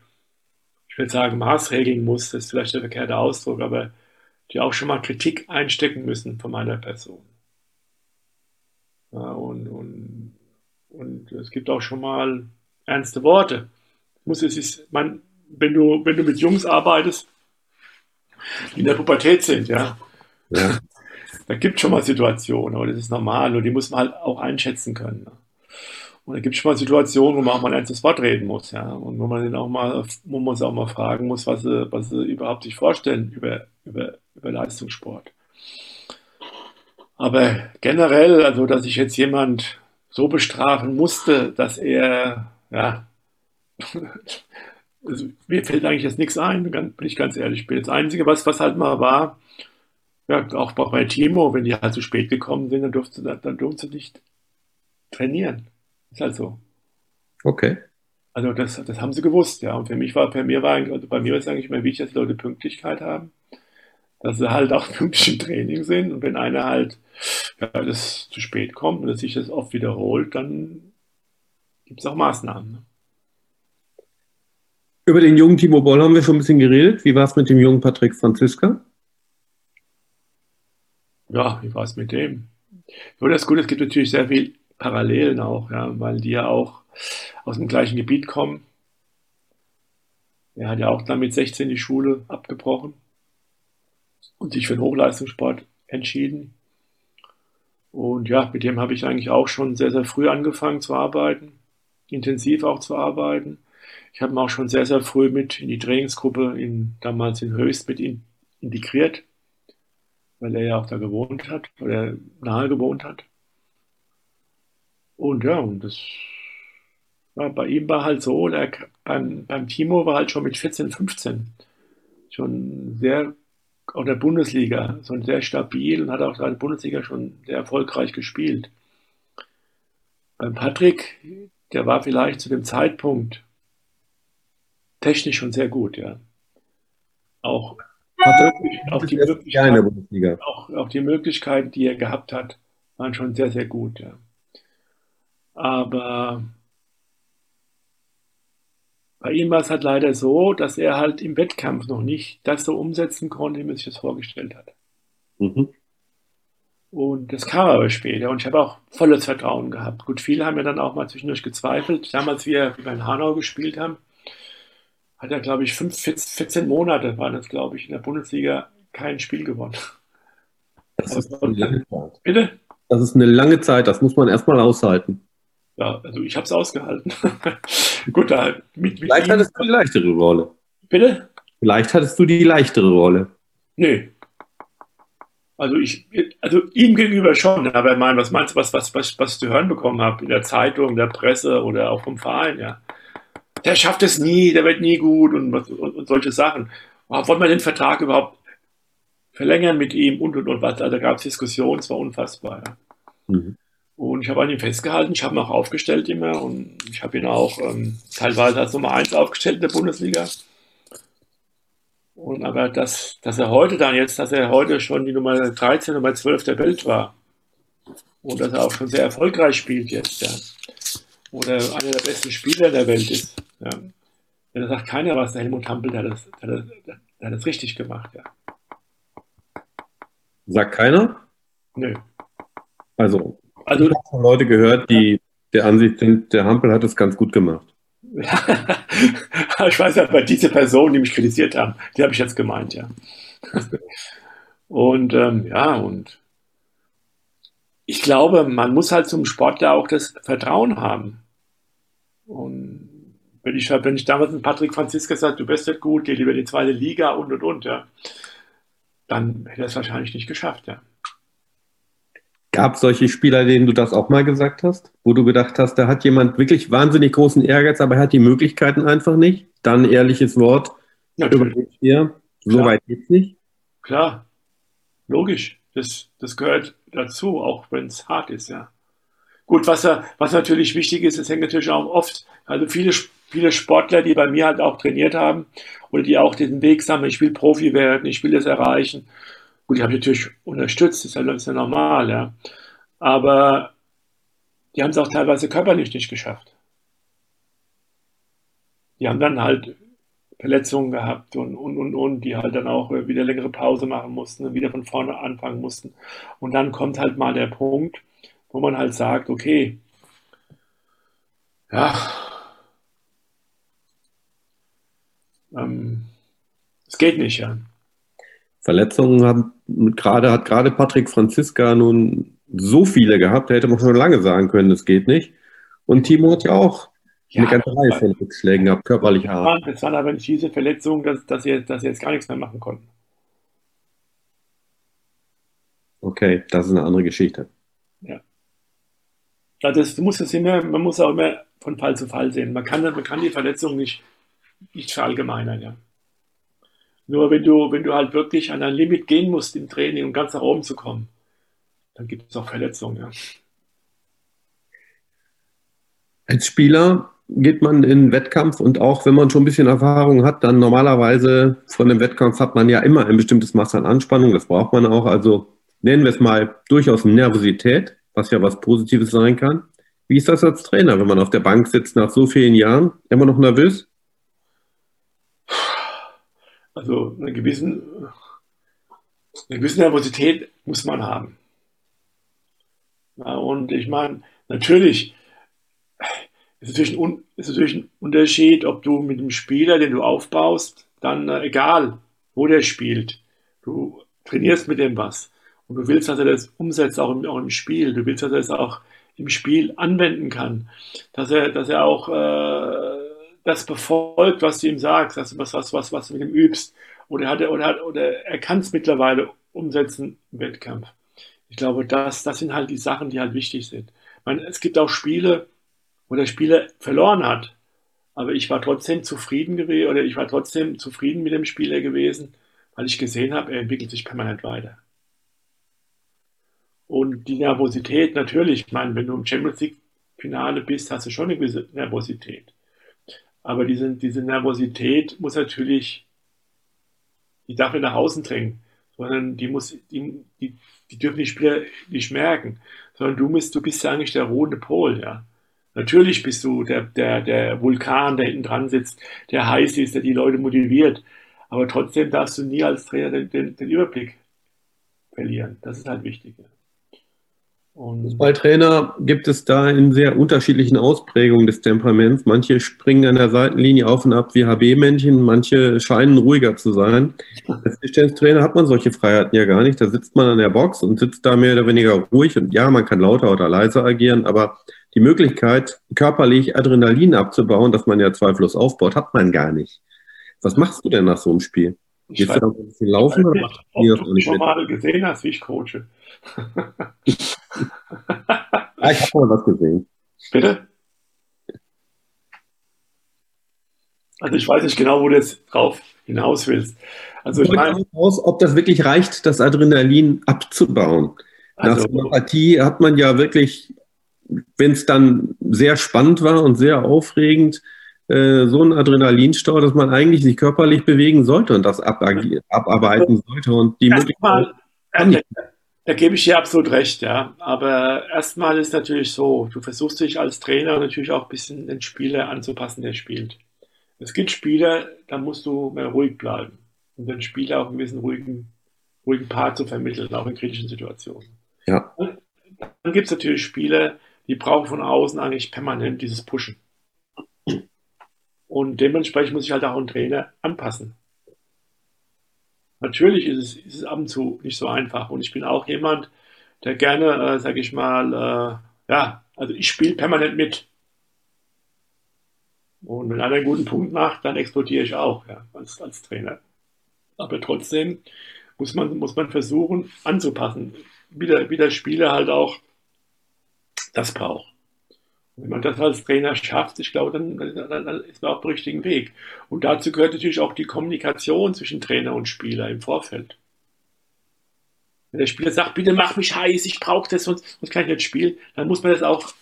ich würde sagen, maßregeln muss, das ist vielleicht der verkehrte Ausdruck, aber die auch schon mal Kritik einstecken müssen von meiner Person. Und, und, und es gibt auch schon mal ernste Worte. Muss es ist, man, wenn du, wenn du mit Jungs arbeitest, die in der Pubertät sind, ja, ja. da gibt es schon mal Situationen, aber das ist normal und die muss man halt auch einschätzen können. Ne? Und da gibt es schon mal Situationen, wo man auch mal ein ernstes Wort reden muss, ja, und wo man dann auch mal, wo man sich auch mal fragen muss, was sie, was sie überhaupt sich vorstellen über, über, über Leistungssport. Aber generell, also dass ich jetzt jemand so bestrafen musste, dass er, ja, also mir fällt eigentlich jetzt nichts ein, bin ich ganz ehrlich bin. Das Einzige, was, was halt mal war, ja, auch bei Timo, wenn die halt zu spät gekommen sind, dann durfte, dann durfte sie nicht trainieren. Ist halt so. Okay. Also das, das haben sie gewusst, ja. Und für mich war, für mir war, also bei mir war es eigentlich immer wichtig, dass die Leute Pünktlichkeit haben dass sie halt auch pünktlich im Training sind. Und wenn einer halt ja, das zu spät kommt und sich das oft wiederholt, dann gibt es auch Maßnahmen. Ne? Über den jungen Timo Boll haben wir schon ein bisschen geredet. Wie war es mit dem jungen Patrick Franziska? Ja, wie war es mit dem? Nur das Gute, es gibt natürlich sehr viel Parallelen auch, ja, weil die ja auch aus dem gleichen Gebiet kommen. Er hat ja auch dann mit 16 die Schule abgebrochen und sich für den Hochleistungssport entschieden. Und ja, mit dem habe ich eigentlich auch schon sehr, sehr früh angefangen zu arbeiten, intensiv auch zu arbeiten. Ich habe ihn auch schon sehr, sehr früh mit in die Trainingsgruppe in, damals in Höchst mit in, integriert, weil er ja auch da gewohnt hat oder nahe gewohnt hat. Und ja, und das ja, bei ihm war halt so, der, beim, beim Timo war halt schon mit 14, 15 schon sehr auch der Bundesliga, so sehr stabil und hat auch in der Bundesliga schon sehr erfolgreich gespielt. Beim Patrick, der war vielleicht zu dem Zeitpunkt technisch schon sehr gut, ja. Auch, auch, die, Möglichkeiten, auch, auch die Möglichkeiten, die er gehabt hat, waren schon sehr, sehr gut, ja. Aber bei ihm war es halt leider so, dass er halt im Wettkampf noch nicht das so umsetzen konnte, wie er sich das vorgestellt hat. Mhm. Und das kam aber später und ich habe auch volles Vertrauen gehabt. Gut, viele haben ja dann auch mal zwischendurch gezweifelt. Damals, wie wir in Hanau gespielt haben, hat er, glaube ich, fünf, 14 Monate waren das, glaube ich, in der Bundesliga kein Spiel gewonnen. Das ist eine lange Zeit. Bitte? Das ist eine lange Zeit, das muss man erstmal aushalten. Ja, also ich habe es ausgehalten. Gut, da mit, mit Vielleicht ihm, hattest du die leichtere Rolle. Bitte? Vielleicht hattest du die leichtere Rolle. Nee. Also ich, also ihm gegenüber schon, aber ich meine, was meinst du, was, was, was, was ich zu hören bekommen habe in der Zeitung, der Presse oder auch vom Verein, ja. Der schafft es nie, der wird nie gut und, und, und solche Sachen. Wollen wir den Vertrag überhaupt verlängern mit ihm und und und was? Also da gab es Diskussionen, es war unfassbar. Ja. Mhm. Und ich habe an ihm festgehalten, ich habe ihn auch aufgestellt immer und ich habe ihn auch ähm, teilweise als Nummer 1 aufgestellt in der Bundesliga. Und aber dass, dass er heute dann jetzt, dass er heute schon die Nummer 13, Nummer 12 der Welt war und dass er auch schon sehr erfolgreich spielt jetzt, ja. Oder einer der besten Spieler der Welt ist. Ja. Da sagt keiner was, der Helmut Hampel, der hat das, der hat das, der hat das richtig gemacht, ja. Sagt keiner? Nö. Also also, ich habe von Leute gehört, die der Ansicht sind, der Hampel hat es ganz gut gemacht. ich weiß ja, aber diese Personen, die mich kritisiert haben, die habe ich jetzt gemeint, ja. und ähm, ja, und ich glaube, man muss halt zum Sportler auch das Vertrauen haben. Und wenn ich, wenn ich damals mit Patrick Franziska gesagt du bist nicht gut, geh lieber in die zweite Liga und und und, ja, dann hätte er es wahrscheinlich nicht geschafft, ja. Gab es solche Spieler, denen du das auch mal gesagt hast, wo du gedacht hast, da hat jemand wirklich wahnsinnig großen Ehrgeiz, aber er hat die Möglichkeiten einfach nicht? Dann ein ehrliches Wort. Natürlich. Hier. So weit geht's nicht. Klar, logisch. Das, das gehört dazu, auch wenn es hart ist, ja. Gut, was, was natürlich wichtig ist, es hängt natürlich auch oft, also viele, viele Sportler, die bei mir halt auch trainiert haben oder die auch diesen Weg sammeln, ich will Profi werden, ich will das erreichen Gut, die habe ich natürlich unterstützt, ist ja, ist ja normal, ja. Aber die haben es auch teilweise körperlich nicht geschafft. Die haben dann halt Verletzungen gehabt und, und, und, und, die halt dann auch wieder längere Pause machen mussten und wieder von vorne anfangen mussten. Und dann kommt halt mal der Punkt, wo man halt sagt, okay, ja, ähm, es geht nicht, ja. Verletzungen haben gerade, hat gerade Patrick Franziska nun so viele gehabt, da hätte man schon lange sagen können, es geht nicht. Und Timo hat ja auch ja, eine ganze Reihe von Rückschlägen gehabt, körperlicher Art. Es waren aber nicht diese Verletzungen, dass, dass, sie, dass sie jetzt gar nichts mehr machen konnten. Okay, das ist eine andere Geschichte. Ja. Also das, du musst es immer, man muss auch immer von Fall zu Fall sehen. Man kann, man kann die Verletzung nicht, nicht verallgemeinern, ja. Nur wenn du, wenn du halt wirklich an ein Limit gehen musst im Training, um ganz nach oben zu kommen, dann gibt es auch Verletzungen, ja. Als Spieler geht man in den Wettkampf und auch wenn man schon ein bisschen Erfahrung hat, dann normalerweise von dem Wettkampf hat man ja immer ein bestimmtes Maß an Anspannung, das braucht man auch. Also nennen wir es mal durchaus Nervosität, was ja was Positives sein kann. Wie ist das als Trainer, wenn man auf der Bank sitzt nach so vielen Jahren? Immer noch nervös? Also eine gewissen, eine gewisse Nervosität muss man haben. Ja, und ich meine, natürlich ist natürlich, ein, ist natürlich ein Unterschied, ob du mit dem Spieler, den du aufbaust, dann äh, egal, wo der spielt, du trainierst mit dem was. Und du willst, dass er das umsetzt, auch im, auch im Spiel. Du willst, dass er es auch im Spiel anwenden kann. Dass er, dass er auch äh, das befolgt, was du ihm sagst, dass was, was, was, was du mit ihm übst. Oder, hat er, oder, hat, oder er kann es mittlerweile umsetzen im Wettkampf. Ich glaube, das, das sind halt die Sachen, die halt wichtig sind. Ich meine, es gibt auch Spiele, wo der Spieler verloren hat. Aber ich war trotzdem zufrieden gewesen, oder ich war trotzdem zufrieden mit dem Spieler gewesen, weil ich gesehen habe, er entwickelt sich permanent weiter. Und die Nervosität, natürlich, ich meine, wenn du im Champions League-Finale bist, hast du schon eine gewisse Nervosität. Aber diese, diese Nervosität muss natürlich, die darf nicht nach außen drängen, sondern die muss, die, die, die dürfen die Spieler nicht merken, sondern du bist, du bist ja eigentlich der rote Pol, ja. Natürlich bist du der, der, der Vulkan, der hinten dran sitzt, der heiß ist, der die Leute motiviert. Aber trotzdem darfst du nie als Trainer den, den, den Überblick verlieren. Das ist halt wichtig. Ja. Fußballtrainer gibt es da in sehr unterschiedlichen Ausprägungen des Temperaments. Manche springen an der Seitenlinie auf und ab wie HB-Männchen, manche scheinen ruhiger zu sein. Als Tischtennistrainer hat man solche Freiheiten ja gar nicht. Da sitzt man an der Box und sitzt da mehr oder weniger ruhig und ja, man kann lauter oder leiser agieren, aber die Möglichkeit, körperlich Adrenalin abzubauen, das man ja zweifellos aufbaut, hat man gar nicht. Was machst du denn nach so einem Spiel? Gehst du da ein bisschen laufen? Nicht, oder ob du schon mal gesehen hast, wie ich coache. ah, ich habe mal was gesehen. Bitte? Also ich weiß nicht genau, wo du jetzt drauf hinaus willst. Also ich meine, aus, ob das wirklich reicht, das Adrenalin abzubauen. Nach also, so einer Partie hat man ja wirklich, wenn es dann sehr spannend war und sehr aufregend, äh, so einen Adrenalinstau, dass man eigentlich sich körperlich bewegen sollte und das abarbeiten sollte und die Möglichkeit. Da gebe ich dir absolut recht, ja. Aber erstmal ist natürlich so, du versuchst dich als Trainer natürlich auch ein bisschen den Spieler anzupassen, der spielt. Es gibt Spieler, da musst du mehr ruhig bleiben und den Spieler auch ein bisschen ruhigen, ruhigen Part zu vermitteln, auch in kritischen Situationen. Ja. Und dann gibt es natürlich Spieler, die brauchen von außen eigentlich permanent dieses Pushen. Und dementsprechend muss ich halt auch einen Trainer anpassen. Natürlich ist es, ist es ab und zu nicht so einfach. Und ich bin auch jemand, der gerne, äh, sage ich mal, äh, ja, also ich spiele permanent mit. Und wenn einer einen guten Punkt macht, dann explodiere ich auch, ja, als, als Trainer. Aber trotzdem muss man, muss man versuchen anzupassen, wie der, wie der Spieler halt auch das braucht. Wenn man das als Trainer schafft, ich glaube, dann, dann, ist man auf dem richtigen Weg. Und dazu gehört natürlich auch die Kommunikation zwischen Trainer und Spieler im Vorfeld. Wenn der Spieler sagt, bitte mach mich heiß, ich brauche das, sonst, sonst kann ich nicht spielen, dann muss man das auch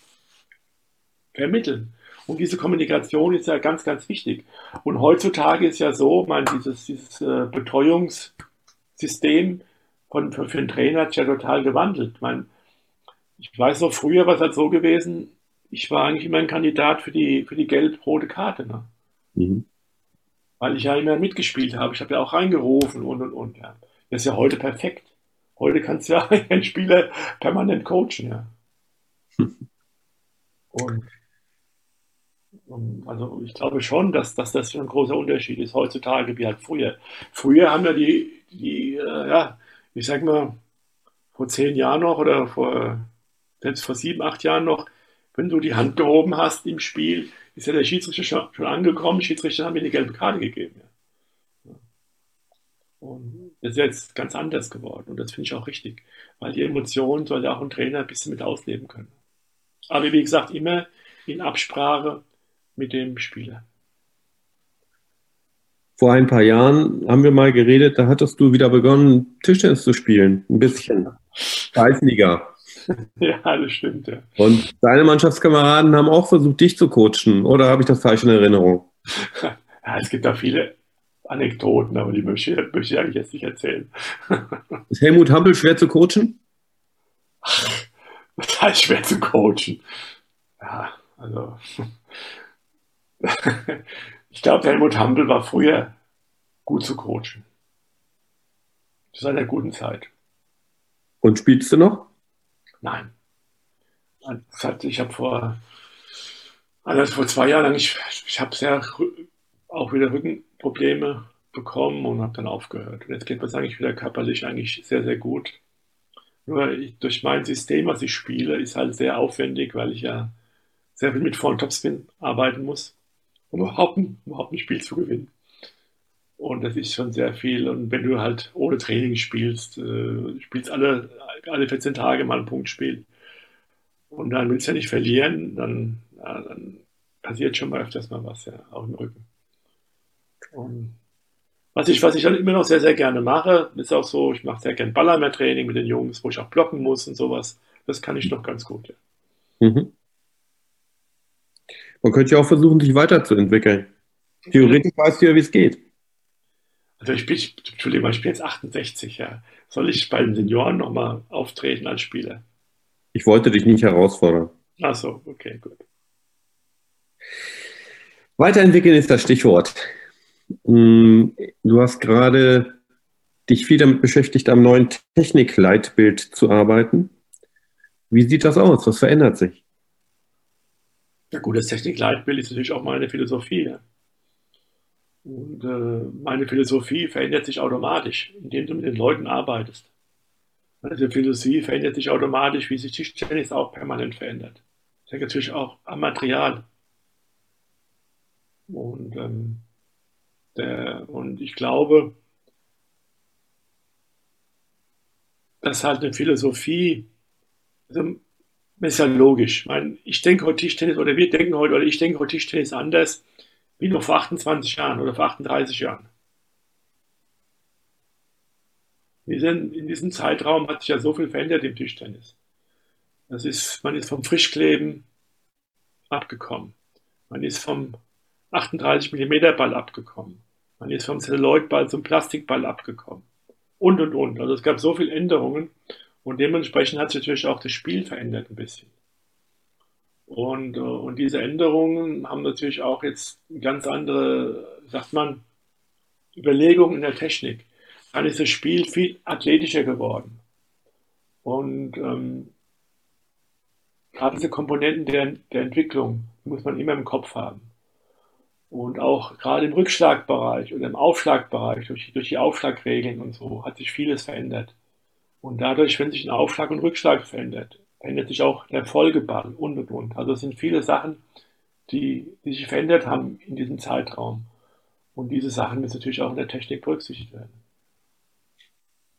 vermitteln. Und diese Kommunikation ist ja ganz, ganz wichtig. Und heutzutage ist ja so, man, dieses, dieses äh, Betreuungssystem von, für, für einen Trainer hat sich ja total gewandelt. Man, ich weiß noch, früher war es halt so gewesen, ich war eigentlich immer ein Kandidat für die, für die gelb-rote Karte. Ne? Mhm. Weil ich ja immer mitgespielt habe. Ich habe ja auch reingerufen und und und. Ja. Das ist ja heute perfekt. Heute kannst du ja einen Spieler permanent coachen. Ja. Und, und, also ich glaube schon, dass, dass das ein großer Unterschied ist heutzutage wie halt früher. Früher haben ja die, die äh, ja, ich sag mal, vor zehn Jahren noch oder vor, selbst vor sieben, acht Jahren noch, wenn du die Hand gehoben hast im Spiel, ist ja der Schiedsrichter schon, schon angekommen. Schiedsrichter haben mir die gelbe Karte gegeben. Ja. Und das ist jetzt ganz anders geworden und das finde ich auch richtig, weil die Emotionen soll ja auch ein Trainer ein bisschen mit ausleben können. Aber wie gesagt, immer in Absprache mit dem Spieler. Vor ein paar Jahren haben wir mal geredet, da hattest du wieder begonnen, Tischtennis zu spielen. Ein bisschen. Kreisliga. ja, das stimmt, ja. Und deine Mannschaftskameraden haben auch versucht, dich zu coachen, oder habe ich das falsch in Erinnerung? Ja, es gibt da viele Anekdoten, aber die möchte, möchte ich eigentlich jetzt nicht erzählen. Ist Helmut Hampel schwer zu coachen? das heißt schwer zu coachen. Ja, also. ich glaube, Helmut Hampel war früher gut zu coachen. Zu einer guten Zeit. Und spielst du noch? Nein. Ich habe vor, also vor zwei Jahren, ich, ich habe sehr auch wieder Rückenprobleme bekommen und habe dann aufgehört. Und jetzt geht mir eigentlich wieder körperlich eigentlich sehr, sehr gut. Nur ich, durch mein System, was ich spiele, ist halt sehr aufwendig, weil ich ja sehr viel mit Front Topspin arbeiten muss, um überhaupt, überhaupt ein Spiel zu gewinnen. Und das ist schon sehr viel. Und wenn du halt ohne Training spielst, äh, spielst alle, alle 14 Tage mal ein Punktspiel und dann willst du ja nicht verlieren, dann, ja, dann passiert schon mal öfters mal was, ja, auch im Rücken. Und was ich, was ich dann immer noch sehr, sehr gerne mache, ist auch so, ich mache sehr gerne Ballermeer-Training mit den Jungs, wo ich auch blocken muss und sowas. Das kann ich noch ganz gut, ja. Mhm. Man könnte ja auch versuchen, sich weiterzuentwickeln. Theoretisch weißt du ja, wie es geht. Also ich bin, Entschuldigung, ich bin jetzt 68, ja. Soll ich bei den Senioren nochmal auftreten als Spieler? Ich wollte dich nicht herausfordern. Ach so, okay, gut. Weiterentwickeln ist das Stichwort. Mm, du hast gerade dich viel damit beschäftigt, am neuen Technikleitbild zu arbeiten. Wie sieht das aus? Was verändert sich? Ja gut, das Technikleitbild ist natürlich auch meine Philosophie. Und äh, meine Philosophie verändert sich automatisch, indem du mit den Leuten arbeitest. Also Philosophie verändert sich automatisch, wie sich Tischtennis auch permanent verändert. Das hängt natürlich auch am Material. Und, ähm, der, und ich glaube, dass halt eine Philosophie, also, ist ja logisch. Ich, meine, ich denke heute Tischtennis oder wir denken heute, oder ich denke heute Tischtennis anders wie noch vor 28 Jahren oder vor 38 Jahren. In diesem Zeitraum hat sich ja so viel verändert im Tischtennis. Das ist, man ist vom Frischkleben abgekommen. Man ist vom 38 mm Ball abgekommen. Man ist vom Celluloid-Ball zum Plastikball abgekommen. Und, und, und. Also es gab so viele Änderungen und dementsprechend hat sich natürlich auch das Spiel verändert ein bisschen. Und, äh, und diese Änderungen haben natürlich auch jetzt ganz andere, sagt man, Überlegungen in der Technik. Dann ist das Spiel viel athletischer geworden. Und ähm, gerade diese Komponenten der, der Entwicklung muss man immer im Kopf haben. Und auch gerade im Rückschlagbereich oder im Aufschlagbereich, durch, durch die Aufschlagregeln und so, hat sich vieles verändert. Und dadurch, wenn sich ein Aufschlag und Rückschlag verändert, verändert sich auch der Folgeball und und und. Also es sind viele Sachen, die, die sich verändert haben in diesem Zeitraum. Und diese Sachen müssen natürlich auch in der Technik berücksichtigt werden.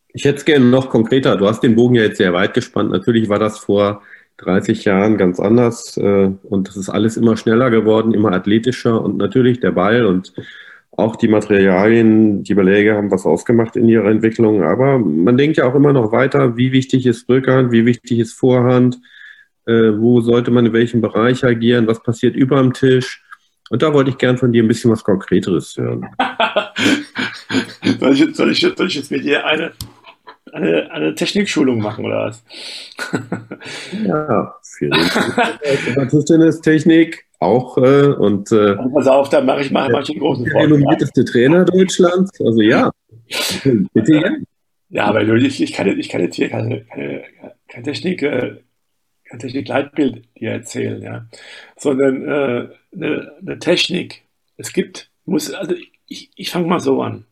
Ich hätte es gerne noch konkreter. Du hast den Bogen ja jetzt sehr weit gespannt. Natürlich war das vor 30 Jahren ganz anders äh, und es ist alles immer schneller geworden, immer athletischer und natürlich der Ball und auch die Materialien, die Beläge haben was ausgemacht in ihrer Entwicklung. Aber man denkt ja auch immer noch weiter, wie wichtig ist Rückhand, wie wichtig ist Vorhand, äh, wo sollte man in welchem Bereich agieren, was passiert über dem Tisch. Und da wollte ich gern von dir ein bisschen was Konkreteres hören. soll, ich, soll, ich, soll ich jetzt mit dir eine eine, eine Technikschulung machen oder was? ja, für Tischtennis-Technik auch. Äh, und, äh, also pass auf, da mache ich mal mach einen großen Der renommierteste Trainer Deutschlands. Also ja, bitte ja. Ja, aber ich, ich, kann, ich kann jetzt hier keine, keine, keine Technik, äh, kein Technik-Leitbild dir erzählen, ja. Sondern äh, eine, eine Technik. Es gibt, muss, also ich, ich fange mal so an.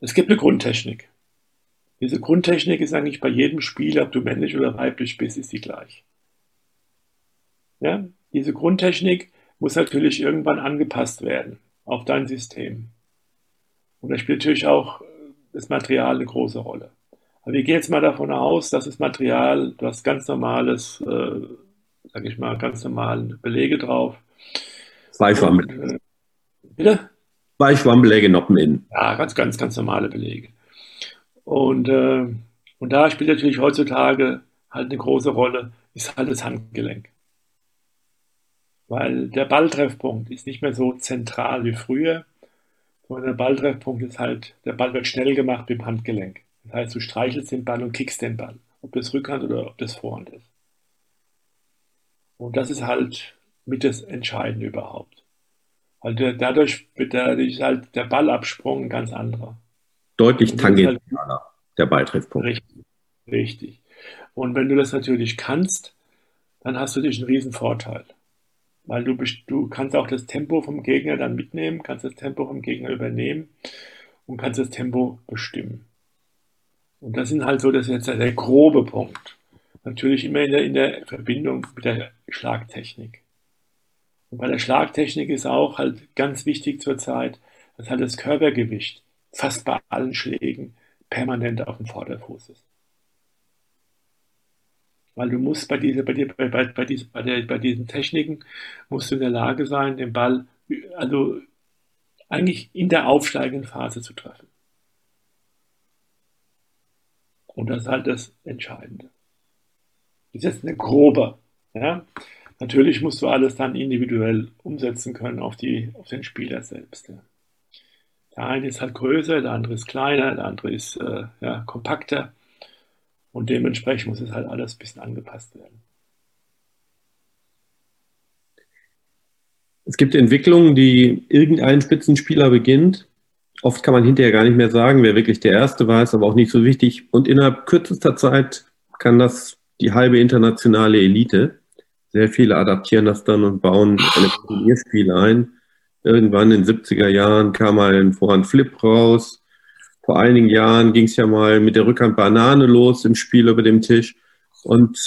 Es gibt eine Grundtechnik. Diese Grundtechnik ist eigentlich bei jedem Spieler, ob du männlich oder weiblich bist, ist die gleich. Ja? Diese Grundtechnik muss natürlich irgendwann angepasst werden auf dein System. Und da spielt natürlich auch das Material eine große Rolle. Aber wir gehen jetzt mal davon aus, dass das Material, du hast ganz normales, äh, sag ich mal, ganz normalen Belege drauf. Zwei Schwammbeläge. Äh, bitte? Zwei Schwammbeläge Noppen innen. Ja, ganz, ganz, ganz normale Belege. Und, äh, und da spielt natürlich heutzutage halt eine große Rolle, ist halt das Handgelenk. Weil der Balltreffpunkt ist nicht mehr so zentral wie früher, sondern der Balltreffpunkt ist halt, der Ball wird schnell gemacht mit dem Handgelenk. Das heißt, du streichelst den Ball und kickst den Ball, ob das Rückhand oder ob das Vorhand ist. Und das ist halt mit das Entscheidende überhaupt. Weil dadurch wird dadurch halt der Ballabsprung ein ganz anderer deutlich tangentialer, halt, der Beitreffpunkt. Richtig, richtig. Und wenn du das natürlich kannst, dann hast du dich einen riesen Vorteil. Weil du, du kannst auch das Tempo vom Gegner dann mitnehmen, kannst das Tempo vom Gegner übernehmen und kannst das Tempo bestimmen. Und das sind halt so, das ist jetzt der grobe Punkt. Natürlich immer in der, in der Verbindung mit der Schlagtechnik. Und bei der Schlagtechnik ist auch halt ganz wichtig zurzeit, dass halt das Körpergewicht fast bei allen Schlägen permanent auf dem Vorderfuß ist. Weil du musst bei, dieser, bei, bei, bei, bei, dieser, bei, der, bei diesen Techniken musst du in der Lage sein, den Ball also eigentlich in der aufsteigenden Phase zu treffen. Und das ist halt das Entscheidende. Das ist jetzt eine grobe. Ja? Natürlich musst du alles dann individuell umsetzen können auf, die, auf den Spieler selbst. Ja. Der eine ist halt größer, der andere ist kleiner, der andere ist äh, ja, kompakter. Und dementsprechend muss es halt alles ein bisschen angepasst werden. Es gibt Entwicklungen, die irgendein Spitzenspieler beginnt. Oft kann man hinterher gar nicht mehr sagen, wer wirklich der Erste war, ist aber auch nicht so wichtig. Und innerhalb kürzester Zeit kann das die halbe internationale Elite. Sehr viele adaptieren das dann und bauen ein Turnierspiel ein. Irgendwann in den 70er Jahren kam mal ein Vorhand-Flip raus. Vor einigen Jahren ging es ja mal mit der Rückhand Banane los im Spiel über dem Tisch. Und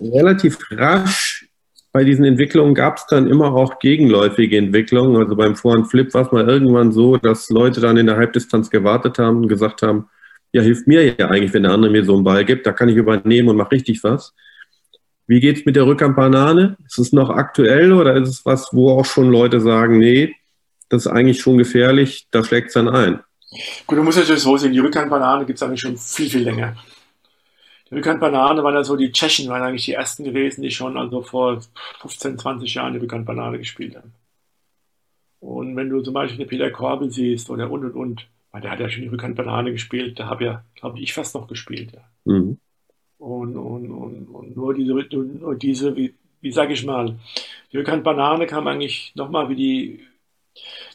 relativ rasch bei diesen Entwicklungen gab es dann immer auch gegenläufige Entwicklungen. Also beim Vorhand-Flip war es mal irgendwann so, dass Leute dann in der Halbdistanz gewartet haben und gesagt haben, ja, hilft mir ja eigentlich, wenn der andere mir so einen Ball gibt, da kann ich übernehmen und mache richtig was. Wie geht's mit der Rückhandbanane? Ist es noch aktuell oder ist es was, wo auch schon Leute sagen, nee, das ist eigentlich schon gefährlich, da schlägt es dann ein? Gut, du musst natürlich so sehen, die Rückhandbanane gibt es eigentlich schon viel, viel länger. Die Rückhandbanane waren ja so, die Tschechen waren eigentlich die ersten gewesen, die schon also vor 15, 20 Jahren die Rückhandbanane gespielt haben. Und wenn du zum Beispiel den Peter Korbel siehst oder und und und, der hat ja schon die Rückhandbanane gespielt, da habe ja, glaube ich, fast noch gespielt. Ja. Mhm. Und, und, und, und nur diese, nur diese wie, wie sage ich mal, die Rückhand Banane kam eigentlich nochmal wie die,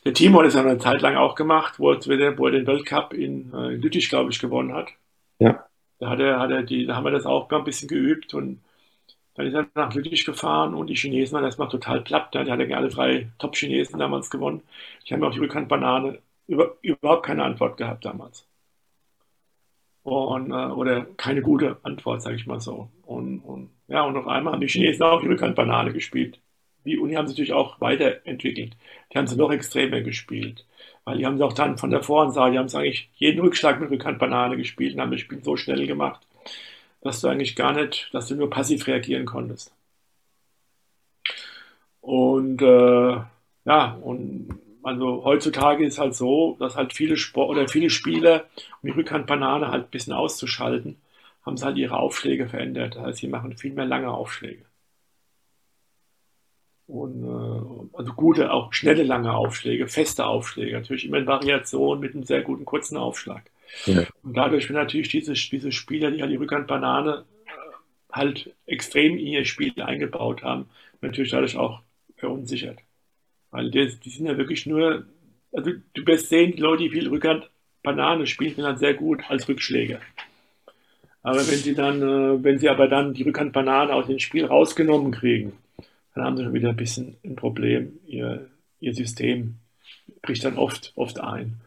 der Timo hat es eine Zeit lang auch gemacht, wo er, wo er den Weltcup in, äh, in Lüttich, glaube ich, gewonnen hat. Ja. Da, hat er, hat er die, da haben wir das auch ein bisschen geübt und dann ist er nach Lüttich gefahren und die Chinesen waren erstmal total platt. Ne? Die hatten alle drei Top-Chinesen damals gewonnen. Die haben auf die Rückhandbanane über, überhaupt keine Antwort gehabt damals und, äh, oder keine gute Antwort, sage ich mal so. Und, und, ja, und auf einmal haben die Chinesen auch die Rückhandbanane gespielt. Die, und die haben sich natürlich auch weiterentwickelt. Die haben sie noch extremer gespielt. Weil die haben sie auch dann von der Voransage, die haben es eigentlich jeden Rückschlag mit Rückhandbanane gespielt und haben das Spiel so schnell gemacht, dass du eigentlich gar nicht, dass du nur passiv reagieren konntest. Und äh, ja, und also heutzutage ist halt so, dass halt viele Sport oder viele Spieler, um die Rückhandbanane halt ein bisschen auszuschalten, haben sie halt ihre Aufschläge verändert. Das heißt, sie machen viel mehr lange Aufschläge. Und äh, also gute, auch schnelle lange Aufschläge, feste Aufschläge, natürlich immer in Variation mit einem sehr guten kurzen Aufschlag. Ja. Und dadurch werden natürlich diese, diese Spieler, die halt die Rückhandbanane äh, halt extrem in ihr Spiel eingebaut haben, natürlich dadurch auch verunsichert. Weil die, die sind ja wirklich nur, also du wirst sehen, die Leute, die viel Rückhand Banane spielen, sind dann sehr gut als Rückschläger. Aber wenn sie dann, äh, wenn sie aber dann die Rückhand Banane aus dem Spiel rausgenommen kriegen, dann haben sie schon wieder ein bisschen ein Problem. Ihr, ihr System bricht dann oft, oft ein.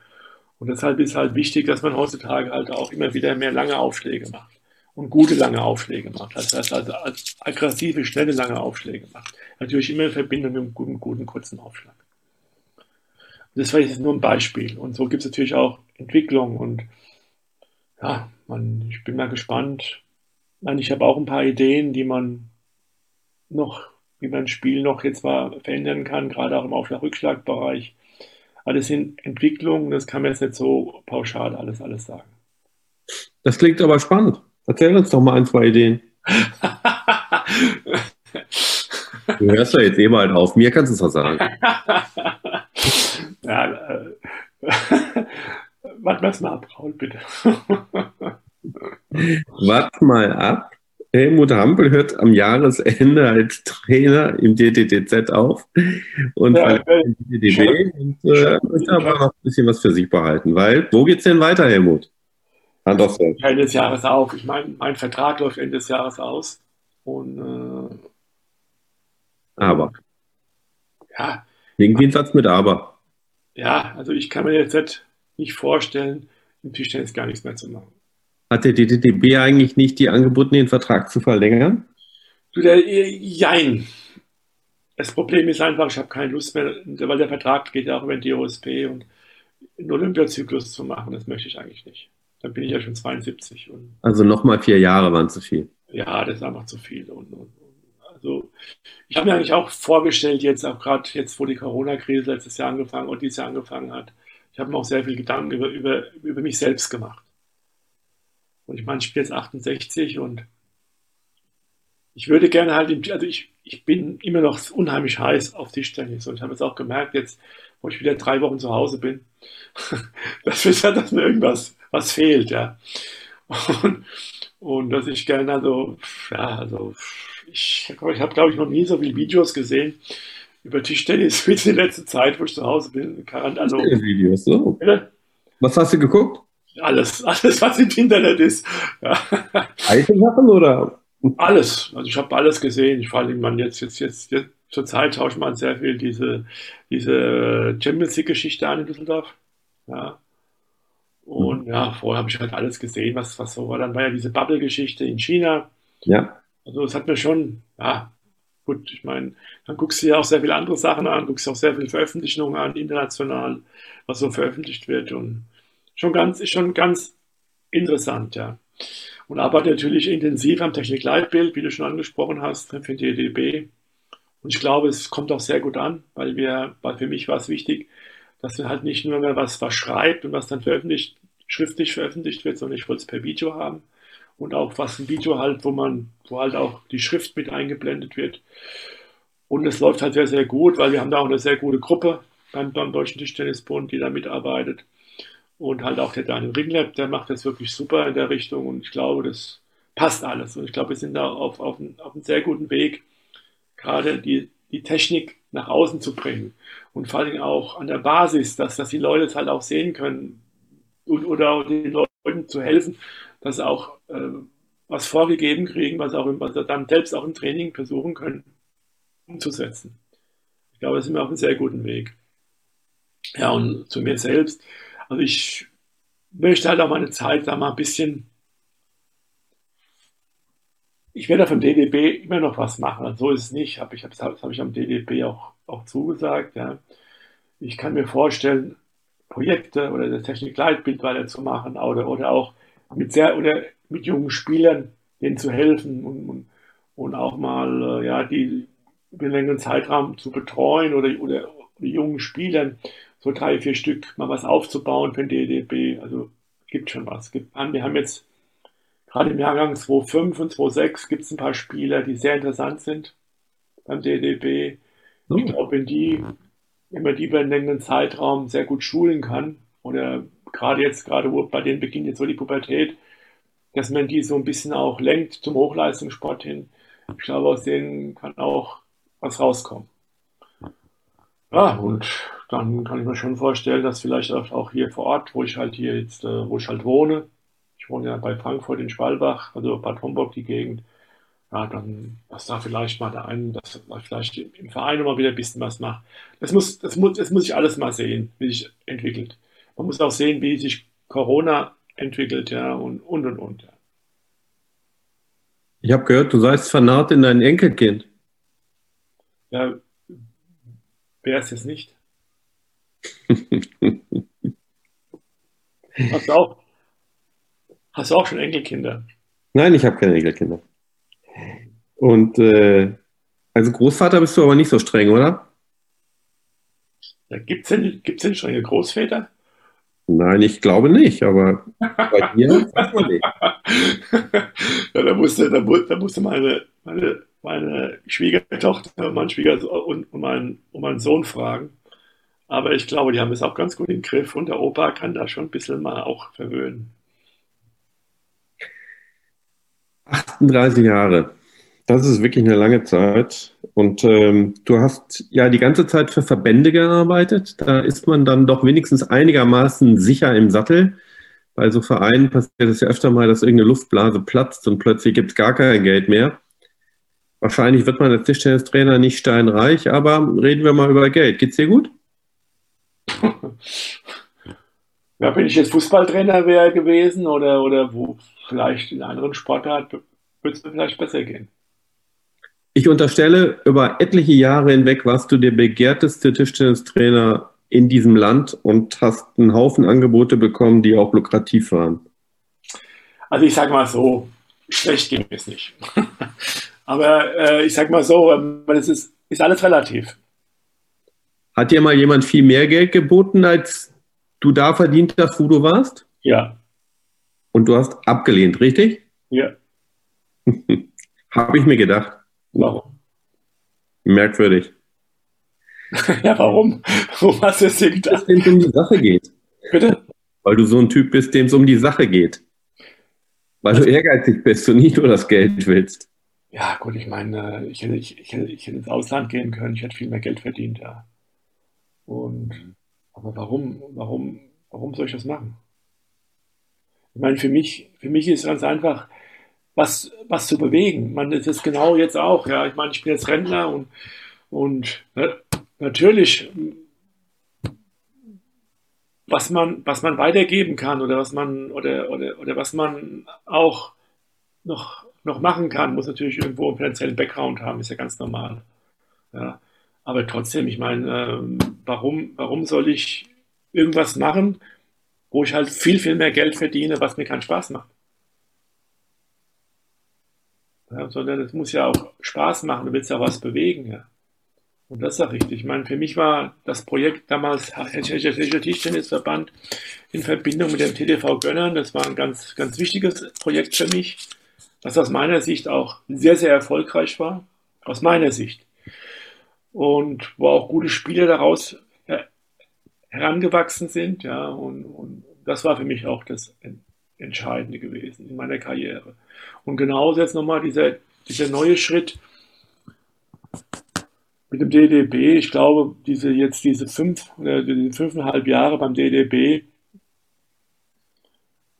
Und deshalb ist halt wichtig, dass man heutzutage halt auch immer wieder mehr lange Aufschläge macht und gute lange Aufschläge macht. Das heißt also als aggressive, schnelle lange Aufschläge macht. Natürlich immer in Verbindung mit einem guten, guten kurzen Aufschlag. Das war jetzt nur ein Beispiel. Und so gibt es natürlich auch Entwicklung und ja, man, ich bin mal gespannt. Ich habe auch ein paar Ideen, die man noch, wie man ein Spiel noch jetzt mal verändern kann, gerade auch im Aufschlag-Rückschlag-Bereich. Aber das sind Entwicklungen, das kann man jetzt nicht so pauschal alles, alles sagen. Das klingt aber spannend. Erzähl uns doch mal ein, zwei Ideen. du hörst ja jetzt eh bald auf. Mir kannst du es doch sagen. ja, äh, warte mal ab, Raul, bitte. Wart mal ab. Helmut Hampel hört am Jahresende als Trainer im DDTZ auf und ja, im DDB und äh, möchte aber noch ein bisschen was für sich behalten, weil wo geht's denn weiter, Helmut? Hand aufs Ende des Jahres auf. Ich meine, mein Vertrag läuft Ende des Jahres aus und äh, aber ja. Irgendwie ein Satz mit aber. Ja, also ich kann mir jetzt nicht vorstellen, im Tischtennis gar nichts mehr zu machen. Hat der DDB eigentlich nicht die angeboten, den Vertrag zu verlängern? Du, der, jein. Das Problem ist einfach, ich habe keine Lust mehr, weil der Vertrag geht ja auch über den DOSP und einen Olympiazyklus zu machen, das möchte ich eigentlich nicht. Dann bin ich ja schon 72. Und, also nochmal vier Jahre waren zu viel. Ja, das ist einfach zu viel. Und, und, also ich habe mir eigentlich auch vorgestellt, jetzt auch gerade jetzt, wo die Corona-Krise letztes Jahr angefangen und dieses Jahr angefangen hat, ich habe mir auch sehr viel Gedanken über, über, über mich selbst gemacht. Und ich meine, ich bin jetzt 68 und ich würde gerne halt, im, also ich, ich bin immer noch unheimlich heiß auf Tischtennis und ich habe jetzt auch gemerkt, jetzt, wo ich wieder drei Wochen zu Hause bin, dass, mir, dass mir irgendwas was fehlt, ja. Und, und dass ich gerne, also, ja, also, ich, ich habe, glaube ich, noch nie so viele Videos gesehen über Tischtennis wie in letzter Zeit, wo ich zu Hause bin. Also, Videos, so. Bitte? Was hast du geguckt? Alles, alles, was im Internet ist. Ja. Alte Sachen oder? Alles. Also ich habe alles gesehen. Ich vor allem man jetzt, jetzt, jetzt, jetzt zur Zeit tauscht man sehr viel diese, diese Champions League-Geschichte an in Düsseldorf. Ja. Und mhm. ja, vorher habe ich halt alles gesehen, was, was so war. Dann war ja diese Bubble-Geschichte in China. Ja. Also es hat mir schon, ja, gut, ich meine, dann guckst du ja auch sehr viele andere Sachen an, guckst auch sehr viele Veröffentlichungen an, international, was so veröffentlicht wird. Und schon ganz, ist schon ganz interessant, ja. Und arbeite natürlich intensiv am Technikleitbild, wie du schon angesprochen hast, für die DDB. Und ich glaube, es kommt auch sehr gut an, weil wir, weil für mich war es wichtig, dass man halt nicht nur mehr was, was schreibt und was dann veröffentlicht, schriftlich veröffentlicht wird, sondern ich wollte es per Video haben. Und auch was ein Video halt, wo man, wo halt auch die Schrift mit eingeblendet wird. Und es läuft halt sehr, sehr gut, weil wir haben da auch eine sehr gute Gruppe beim, beim Deutschen Tischtennisbund, die da mitarbeitet. Und halt auch der Daniel Ringlab, der macht das wirklich super in der Richtung und ich glaube, das passt alles. Und ich glaube, wir sind da auf, auf, auf einem sehr guten Weg, gerade die, die Technik nach außen zu bringen. Und vor allem auch an der Basis, dass, dass die Leute es halt auch sehen können und, oder den Leuten zu helfen, dass auch äh, was vorgegeben kriegen, was, auch, was sie dann selbst auch im Training versuchen können umzusetzen. Ich glaube, da sind wir auf einem sehr guten Weg. Ja, und zu mir selbst. Also ich möchte halt auch meine Zeit da mal ein bisschen. Ich werde vom DDB immer noch was machen. So ist es nicht. Ich das habe ich am DDB auch, auch zugesagt. Ja. Ich kann mir vorstellen, Projekte oder das Technikleitbild weiterzumachen oder, oder auch mit sehr oder mit jungen Spielern denen zu helfen und, und, und auch mal äh, ja, die über einen längeren Zeitraum zu betreuen oder, oder, oder jungen Spielern so drei, vier Stück mal was aufzubauen für den DDB. Also gibt schon was. Gibt an. Wir haben jetzt gerade im Jahrgang 2.5 und 2.6 gibt es ein paar Spieler, die sehr interessant sind beim DDB. Oh. Ich glaube, wenn die, wenn man die über einen längeren Zeitraum sehr gut schulen kann oder gerade jetzt, gerade bei denen beginnt jetzt so die Pubertät, dass man die so ein bisschen auch lenkt zum Hochleistungssport hin. Ich glaube, aus denen kann auch was rauskommen. Ja, und dann kann ich mir schon vorstellen, dass vielleicht auch hier vor Ort, wo ich halt hier jetzt, äh, wo ich halt wohne, ich wohne ja bei Frankfurt in Schwalbach, also Bad Homburg die Gegend, ja, dann, dass da vielleicht mal der einen, dass da vielleicht im Verein mal wieder ein bisschen was macht. Das muss, das muss, das muss ich alles mal sehen, wie sich entwickelt. Man muss auch sehen, wie sich Corona entwickelt, ja, und, und, und, und. Ja. Ich habe gehört, du seist vernarrt in dein Enkelkind. Ja, wer ist es nicht? hast, du auch, hast du auch schon Enkelkinder? Nein, ich habe keine Enkelkinder. Und äh, als Großvater bist du aber nicht so streng, oder? Ja, Gibt es denn, gibt's denn strenge Großväter? Nein, ich glaube nicht, aber bei dir weiß man nicht. ja, da musste, da, da musste meine, meine, meine Schwiegertochter, mein Schwiegersohn und, und, mein, und meinen Sohn fragen. Aber ich glaube, die haben es auch ganz gut im Griff und der Opa kann da schon ein bisschen mal auch verwöhnen. 38 Jahre. Das ist wirklich eine lange Zeit. Und ähm, du hast ja die ganze Zeit für Verbände gearbeitet. Da ist man dann doch wenigstens einigermaßen sicher im Sattel. Bei so Vereinen passiert es ja öfter mal, dass irgendeine Luftblase platzt und plötzlich gibt es gar kein Geld mehr. Wahrscheinlich wird man als Tischtennistrainer nicht steinreich, aber reden wir mal über Geld. Geht's dir gut? Ja, wenn ich jetzt Fußballtrainer wäre gewesen oder, oder wo vielleicht in anderen Sportarten, würde es mir vielleicht besser gehen. Ich unterstelle, über etliche Jahre hinweg warst du der begehrteste Tischtennistrainer in diesem Land und hast einen Haufen Angebote bekommen, die auch lukrativ waren. Also ich sage mal so, schlecht ging es nicht. Aber äh, ich sage mal so, es ist, ist alles relativ. Hat dir mal jemand viel mehr Geld geboten, als du da verdient hast, wo du warst? Ja. Und du hast abgelehnt, richtig? Ja. Habe ich mir gedacht. Warum? Merkwürdig. ja, warum? Warum hast du es dir gedacht? Weil es um die Sache geht. Bitte? Weil du so ein Typ bist, dem es um die Sache geht. Weil du ehrgeizig bist und nicht nur das Geld willst. Ja, gut, ich meine, ich hätte, ich, ich, hätte, ich hätte ins Ausland gehen können, ich hätte viel mehr Geld verdient, ja. Und, aber warum, warum, warum soll ich das machen? Ich meine, für mich, für mich ist es ganz einfach, was, was zu bewegen. Man, ist genau jetzt auch, ja. Ich meine, ich bin jetzt Rentner und, und ne, natürlich, was man, was man weitergeben kann oder was man, oder, oder, oder was man auch noch, noch machen kann, muss natürlich irgendwo einen finanziellen Background haben, ist ja ganz normal. Ja. Aber trotzdem, ich meine, ähm, warum, warum soll ich irgendwas machen, wo ich halt viel, viel mehr Geld verdiene, was mir keinen Spaß macht? Ja, sondern es muss ja auch Spaß machen, du willst ja was bewegen. Ja. Und das auch richtig. Ich meine, für mich war das Projekt damals Hessischer Tischtennisverband in Verbindung mit dem TTV Gönnern, das war ein ganz, ganz wichtiges Projekt für mich, das aus meiner Sicht auch sehr, sehr erfolgreich war. Aus meiner Sicht. Und wo auch gute Spieler daraus herangewachsen sind, ja, und, und das war für mich auch das Entscheidende gewesen in meiner Karriere. Und genauso jetzt nochmal dieser, dieser neue Schritt mit dem DDB. Ich glaube, diese jetzt diese fünf oder diese fünfeinhalb Jahre beim DDB,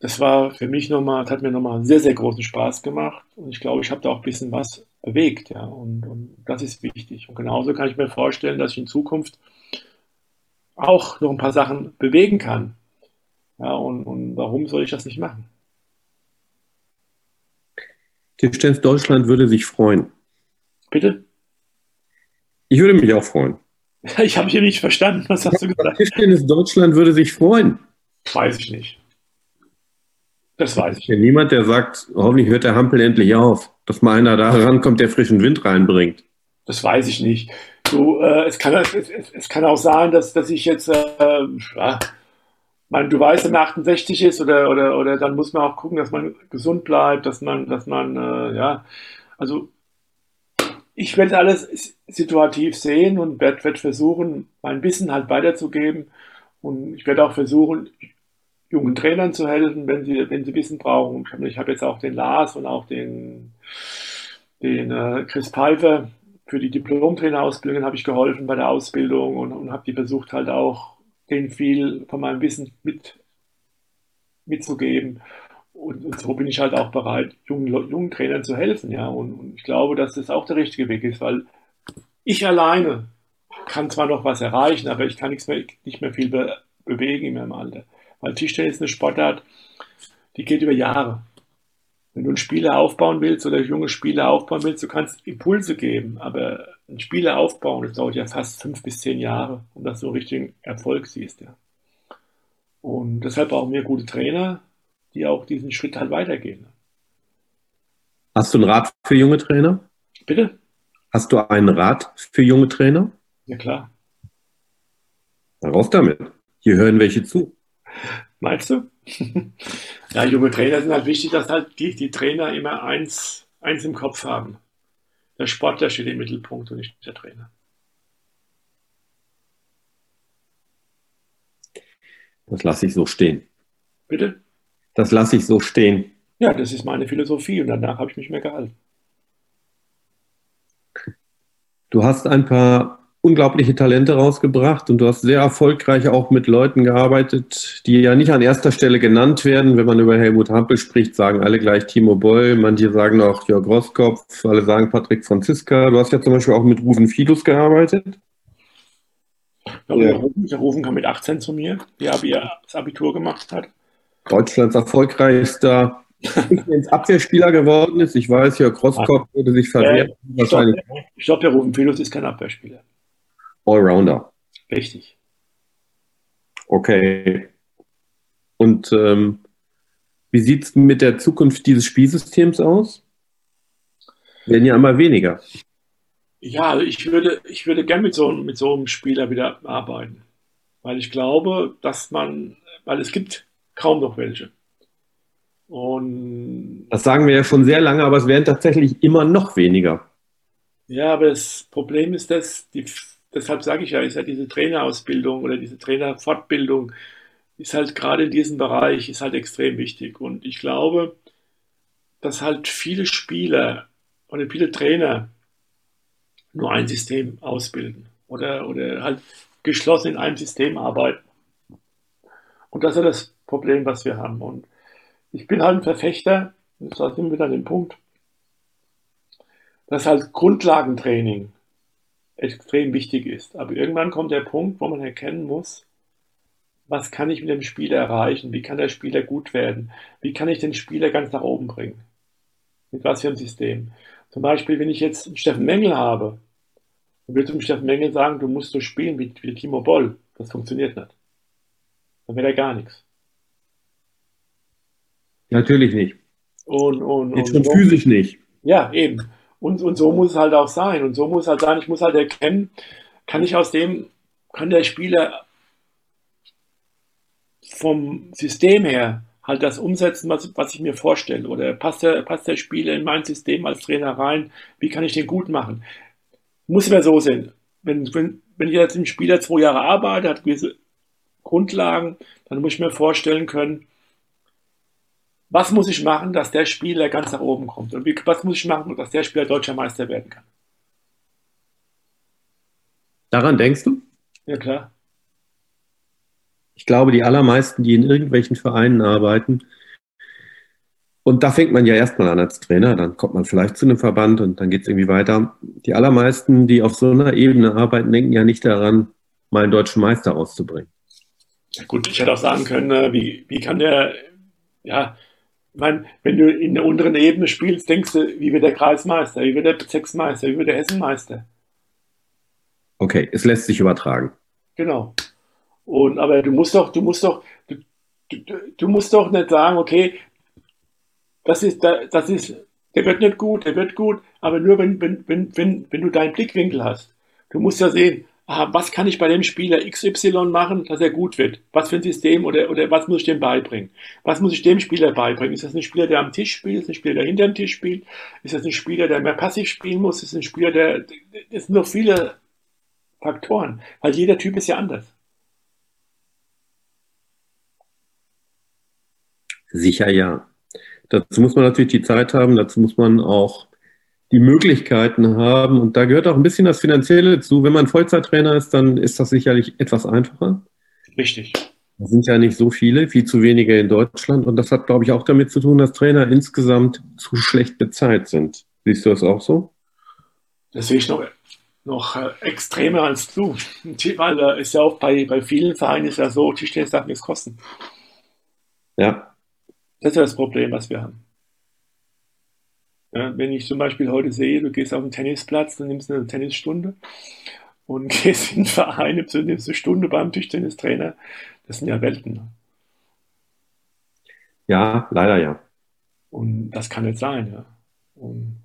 das war für mich nochmal, hat mir nochmal sehr, sehr großen Spaß gemacht. Und ich glaube, ich habe da auch ein bisschen was bewegt, ja. Und, und das ist wichtig. Und genauso kann ich mir vorstellen, dass ich in Zukunft auch noch ein paar Sachen bewegen kann. Ja, und, und warum soll ich das nicht machen? Tischtennis Deutschland würde sich freuen. Bitte? Ich würde mich auch freuen. Ich habe hier nicht verstanden. Was hast du gesagt? Tischtennis Deutschland würde sich freuen. Weiß ich nicht. Das weiß ich. Niemand, der sagt, hoffentlich hört der Hampel endlich auf, dass mal einer da rankommt, der frischen Wind reinbringt. Das weiß ich nicht. Du, äh, es, kann, es, es, kann auch sein, dass, dass ich jetzt, äh, ja, man, du weißt, wenn man 68 ist oder, oder, oder dann muss man auch gucken, dass man gesund bleibt, dass man, dass man, äh, ja, also ich werde alles situativ sehen und werde werd versuchen, mein Wissen halt weiterzugeben und ich werde auch versuchen, jungen Trainern zu helfen, wenn sie, wenn sie Wissen brauchen. Ich habe hab jetzt auch den Lars und auch den, den äh, Chris Pfeiffer für die Diplom-Trainerausbildung habe ich geholfen bei der Ausbildung und, und habe die versucht halt auch, denen viel von meinem Wissen mit, mitzugeben. Und, und, so bin ich halt auch bereit, jungen, jungen Trainern zu helfen. Ja? Und, und ich glaube, dass das auch der richtige Weg ist, weil ich alleine kann zwar noch was erreichen, aber ich kann nichts mehr, nicht mehr viel be bewegen in meinem Alter. Weil Tischtennis ist eine Sportart, die geht über Jahre. Wenn du einen Spieler aufbauen willst oder junge Spieler aufbauen willst, du kannst Impulse geben, aber ein Spieler aufbauen, das dauert ja fast fünf bis zehn Jahre, um dass du einen richtigen Erfolg siehst. Ja. Und deshalb brauchen wir gute Trainer, die auch diesen Schritt halt weitergehen. Hast du einen Rat für junge Trainer? Bitte? Hast du einen Rat für junge Trainer? Ja, klar. raus damit. Hier hören welche zu. Meinst du? ja, junge Trainer sind halt wichtig, dass halt die, die Trainer immer eins, eins im Kopf haben. Der Sportler steht im Mittelpunkt und nicht der Trainer. Das lasse ich so stehen. Bitte? Das lasse ich so stehen. Ja, das ist meine Philosophie und danach habe ich mich mehr gehalten. Du hast ein paar unglaubliche Talente rausgebracht und du hast sehr erfolgreich auch mit Leuten gearbeitet, die ja nicht an erster Stelle genannt werden. Wenn man über Helmut Hampel spricht, sagen alle gleich Timo Boll, manche sagen auch Jörg Roskopf, alle sagen Patrick Franziska. Du hast ja zum Beispiel auch mit Rufen Fidus gearbeitet. Ja, ja. Der Rufen kam mit 18 zu mir, der das Abitur gemacht hat. Deutschlands erfolgreichster ins Abwehrspieler geworden ist. Ich weiß, Jörg Roskopf würde sich verwehren. Äh, wahrscheinlich. Ich glaube, der Rufen Fidus ist kein Abwehrspieler. Allrounder. Richtig. Okay. Und ähm, wie sieht es mit der Zukunft dieses Spielsystems aus? Werden ja immer weniger. Ja, also ich würde, ich würde gern mit so, mit so einem Spieler wieder arbeiten. Weil ich glaube, dass man, weil es gibt kaum noch welche. Und das sagen wir ja schon sehr lange, aber es werden tatsächlich immer noch weniger. Ja, aber das Problem ist, dass die deshalb sage ich ja, ist ja diese Trainerausbildung oder diese Trainerfortbildung ist halt gerade in diesem Bereich ist halt extrem wichtig. Und ich glaube, dass halt viele Spieler oder viele Trainer nur ein System ausbilden oder, oder halt geschlossen in einem System arbeiten. Und das ist das Problem, was wir haben. Und ich bin halt ein Verfechter, da sind wir dann im Punkt, dass halt Grundlagentraining extrem wichtig ist. Aber irgendwann kommt der Punkt, wo man erkennen muss, was kann ich mit dem Spieler erreichen? Wie kann der Spieler gut werden? Wie kann ich den Spieler ganz nach oben bringen? Mit was für einem System? Zum Beispiel, wenn ich jetzt einen Steffen Mengel habe, dann würde zum Steffen Mengel sagen, du musst so spielen wie, wie Timo Boll. Das funktioniert nicht. Dann wäre er gar nichts. Natürlich nicht. Und, und, Jetzt schon physisch nicht. Ja, eben. Und, und so muss es halt auch sein. Und so muss es halt sein, ich muss halt erkennen, kann ich aus dem, kann der Spieler vom System her halt das umsetzen, was, was ich mir vorstelle? Oder passt der, passt der Spieler in mein System als Trainer rein? Wie kann ich den gut machen? Muss immer so sein. Wenn, wenn, wenn ich jetzt im Spieler zwei Jahre arbeite, hat gewisse Grundlagen, dann muss ich mir vorstellen können, was muss ich machen, dass der Spieler ganz nach oben kommt? Und was muss ich machen, dass der Spieler deutscher Meister werden kann? Daran denkst du? Ja, klar. Ich glaube, die allermeisten, die in irgendwelchen Vereinen arbeiten, und da fängt man ja erstmal an als Trainer, dann kommt man vielleicht zu einem Verband und dann geht es irgendwie weiter. Die allermeisten, die auf so einer Ebene arbeiten, denken ja nicht daran, mal einen deutschen Meister rauszubringen. Ja, gut, ich hätte auch sagen können, äh, wie, wie kann der, ja, meine, wenn du in der unteren Ebene spielst, denkst du, wie wird der Kreismeister, wie wird der Bezirksmeister, wie wird der Hessenmeister? Okay, es lässt sich übertragen. Genau. Und, aber du musst doch, du musst doch, du, du, du musst doch nicht sagen, okay, das ist, das ist, der wird nicht gut, der wird gut, aber nur wenn, wenn, wenn, wenn, wenn du deinen Blickwinkel hast. Du musst ja sehen, was kann ich bei dem Spieler XY machen, dass er gut wird? Was für ein System oder, oder was muss ich dem beibringen? Was muss ich dem Spieler beibringen? Ist das ein Spieler, der am Tisch spielt? Ist das ein Spieler, der hinter dem Tisch spielt? Ist das ein Spieler, der mehr passiv spielen muss? Ist das ein Spieler, der, es sind noch viele Faktoren, weil jeder Typ ist ja anders. Sicher ja. Dazu muss man natürlich die Zeit haben, dazu muss man auch die Möglichkeiten haben. Und da gehört auch ein bisschen das Finanzielle zu. Wenn man Vollzeittrainer ist, dann ist das sicherlich etwas einfacher. Richtig. Das sind ja nicht so viele, viel zu wenige in Deutschland. Und das hat, glaube ich, auch damit zu tun, dass Trainer insgesamt zu schlecht bezahlt sind. Siehst du das auch so? Das sehe ich noch, noch äh, extremer als du. Weil äh, ist ja auch bei, bei vielen Vereinen ist ja so, Tischtennis darf nichts kosten. Ja. Das ist ja das Problem, was wir haben. Ja, wenn ich zum Beispiel heute sehe, du gehst auf den Tennisplatz, dann nimmst du eine Tennisstunde und gehst in den Verein, nimmst du eine Stunde beim Tischtennistrainer, das sind ja Welten. Ja, leider ja. Und das kann nicht sein, ja. Und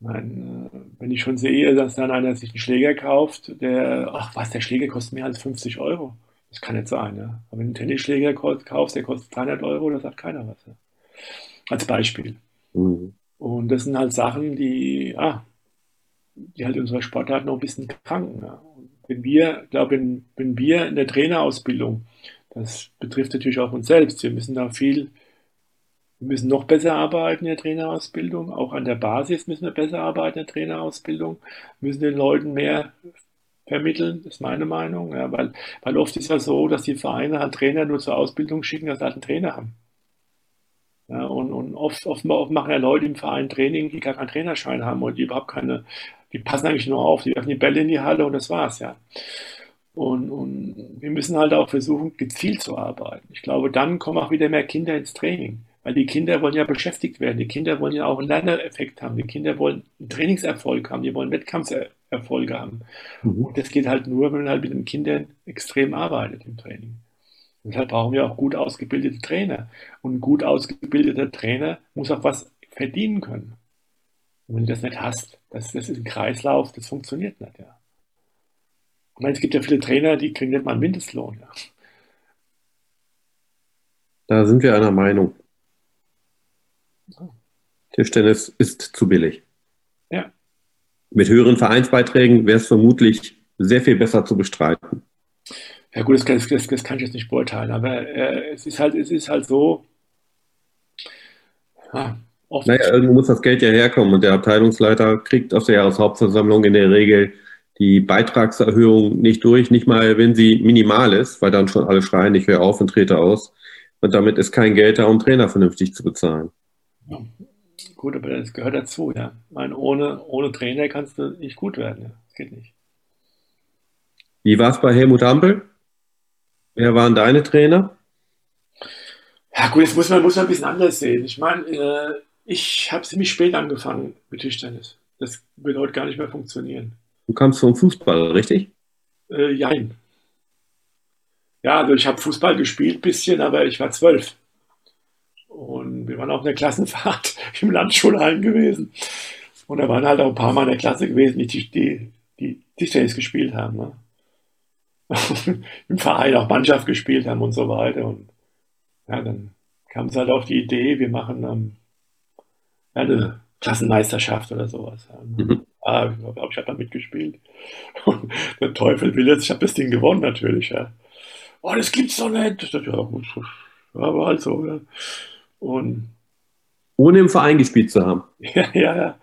mein, äh, wenn ich schon sehe, dass dann einer sich einen Schläger kauft, der, ach was, der Schläger kostet mehr als 50 Euro. Das kann nicht sein, ja. Aber wenn du einen Tennisschläger kaufst, der kostet 300 Euro, da sagt keiner was. Ja. Als Beispiel. Mhm. Und das sind halt Sachen, die, ja, die halt unsere Sportart noch ein bisschen kranken. Ja. Wenn wir, glaube wenn, wenn wir in der Trainerausbildung, das betrifft natürlich auch uns selbst, wir müssen da viel, wir müssen noch besser arbeiten in der Trainerausbildung, auch an der Basis müssen wir besser arbeiten in der Trainerausbildung, müssen den Leuten mehr vermitteln, ist meine Meinung, ja, weil, weil oft ist ja so, dass die Vereine halt Trainer nur zur Ausbildung schicken, dass sie halt einen Trainer haben. Ja, und, und oft, oft, oft machen ja Leute im Verein Training, die gar keinen Trainerschein haben und die überhaupt keine die passen eigentlich nur auf, die werfen die Bälle in die Halle und das war's, ja. Und, und wir müssen halt auch versuchen, gezielt zu arbeiten. Ich glaube, dann kommen auch wieder mehr Kinder ins Training. Weil die Kinder wollen ja beschäftigt werden. Die Kinder wollen ja auch einen Lerneffekt haben. Die Kinder wollen einen Trainingserfolg haben. Die wollen Wettkampferfolge haben. Mhm. Und das geht halt nur, wenn man halt mit den Kindern extrem arbeitet im Training. Deshalb brauchen wir auch gut ausgebildete Trainer. Und ein gut ausgebildeter Trainer muss auch was verdienen können. Und wenn du das nicht hast, das, das ist ein Kreislauf, das funktioniert nicht, ja. Ich meine, es gibt ja viele Trainer, die kriegen nicht mal einen Mindestlohn, ja. Da sind wir einer Meinung. Tischtennis ist zu billig. Ja. Mit höheren Vereinsbeiträgen wäre es vermutlich sehr viel besser zu bestreiten. Ja gut, das, das, das kann ich jetzt nicht beurteilen, aber äh, es, ist halt, es ist halt so, ja, Oft. Naja, irgendwo muss das Geld ja herkommen und der Abteilungsleiter kriegt auf der Jahreshauptversammlung in der Regel die Beitragserhöhung nicht durch, nicht mal wenn sie minimal ist, weil dann schon alle schreien, ich höre auf und trete aus. Und damit ist kein Geld da, um Trainer vernünftig zu bezahlen. Ja. Gut, aber das gehört dazu, ja. Ich meine, ohne, ohne Trainer kannst du nicht gut werden. Ja. Das geht nicht. Wie war es bei Helmut Hampel? Wer waren deine Trainer? Ja, gut, jetzt muss man, muss man ein bisschen anders sehen. Ich meine, äh, ich habe ziemlich spät angefangen mit Tischtennis. Das wird heute gar nicht mehr funktionieren. Du kamst vom Fußball, richtig? Äh, jein. Ja, also ich habe Fußball gespielt bisschen, aber ich war zwölf. Und wir waren auf einer Klassenfahrt im Landschulheim gewesen. Und da waren halt auch ein paar Mal in der Klasse gewesen, die, die, die Tischtennis gespielt haben. Ne? Im Verein auch Mannschaft gespielt haben und so weiter. Und ja, dann kam es halt auf die Idee, wir machen ähm, ja, eine Klassenmeisterschaft oder sowas. Mhm. Ah, ich glaube, ich habe da mitgespielt. Und der Teufel will jetzt, ich habe das Ding gewonnen natürlich. Ja. Oh, das gibt's doch nicht. ja, gut, war halt so. Ja. Und ohne im Verein gespielt zu haben. Ja, ja, ja.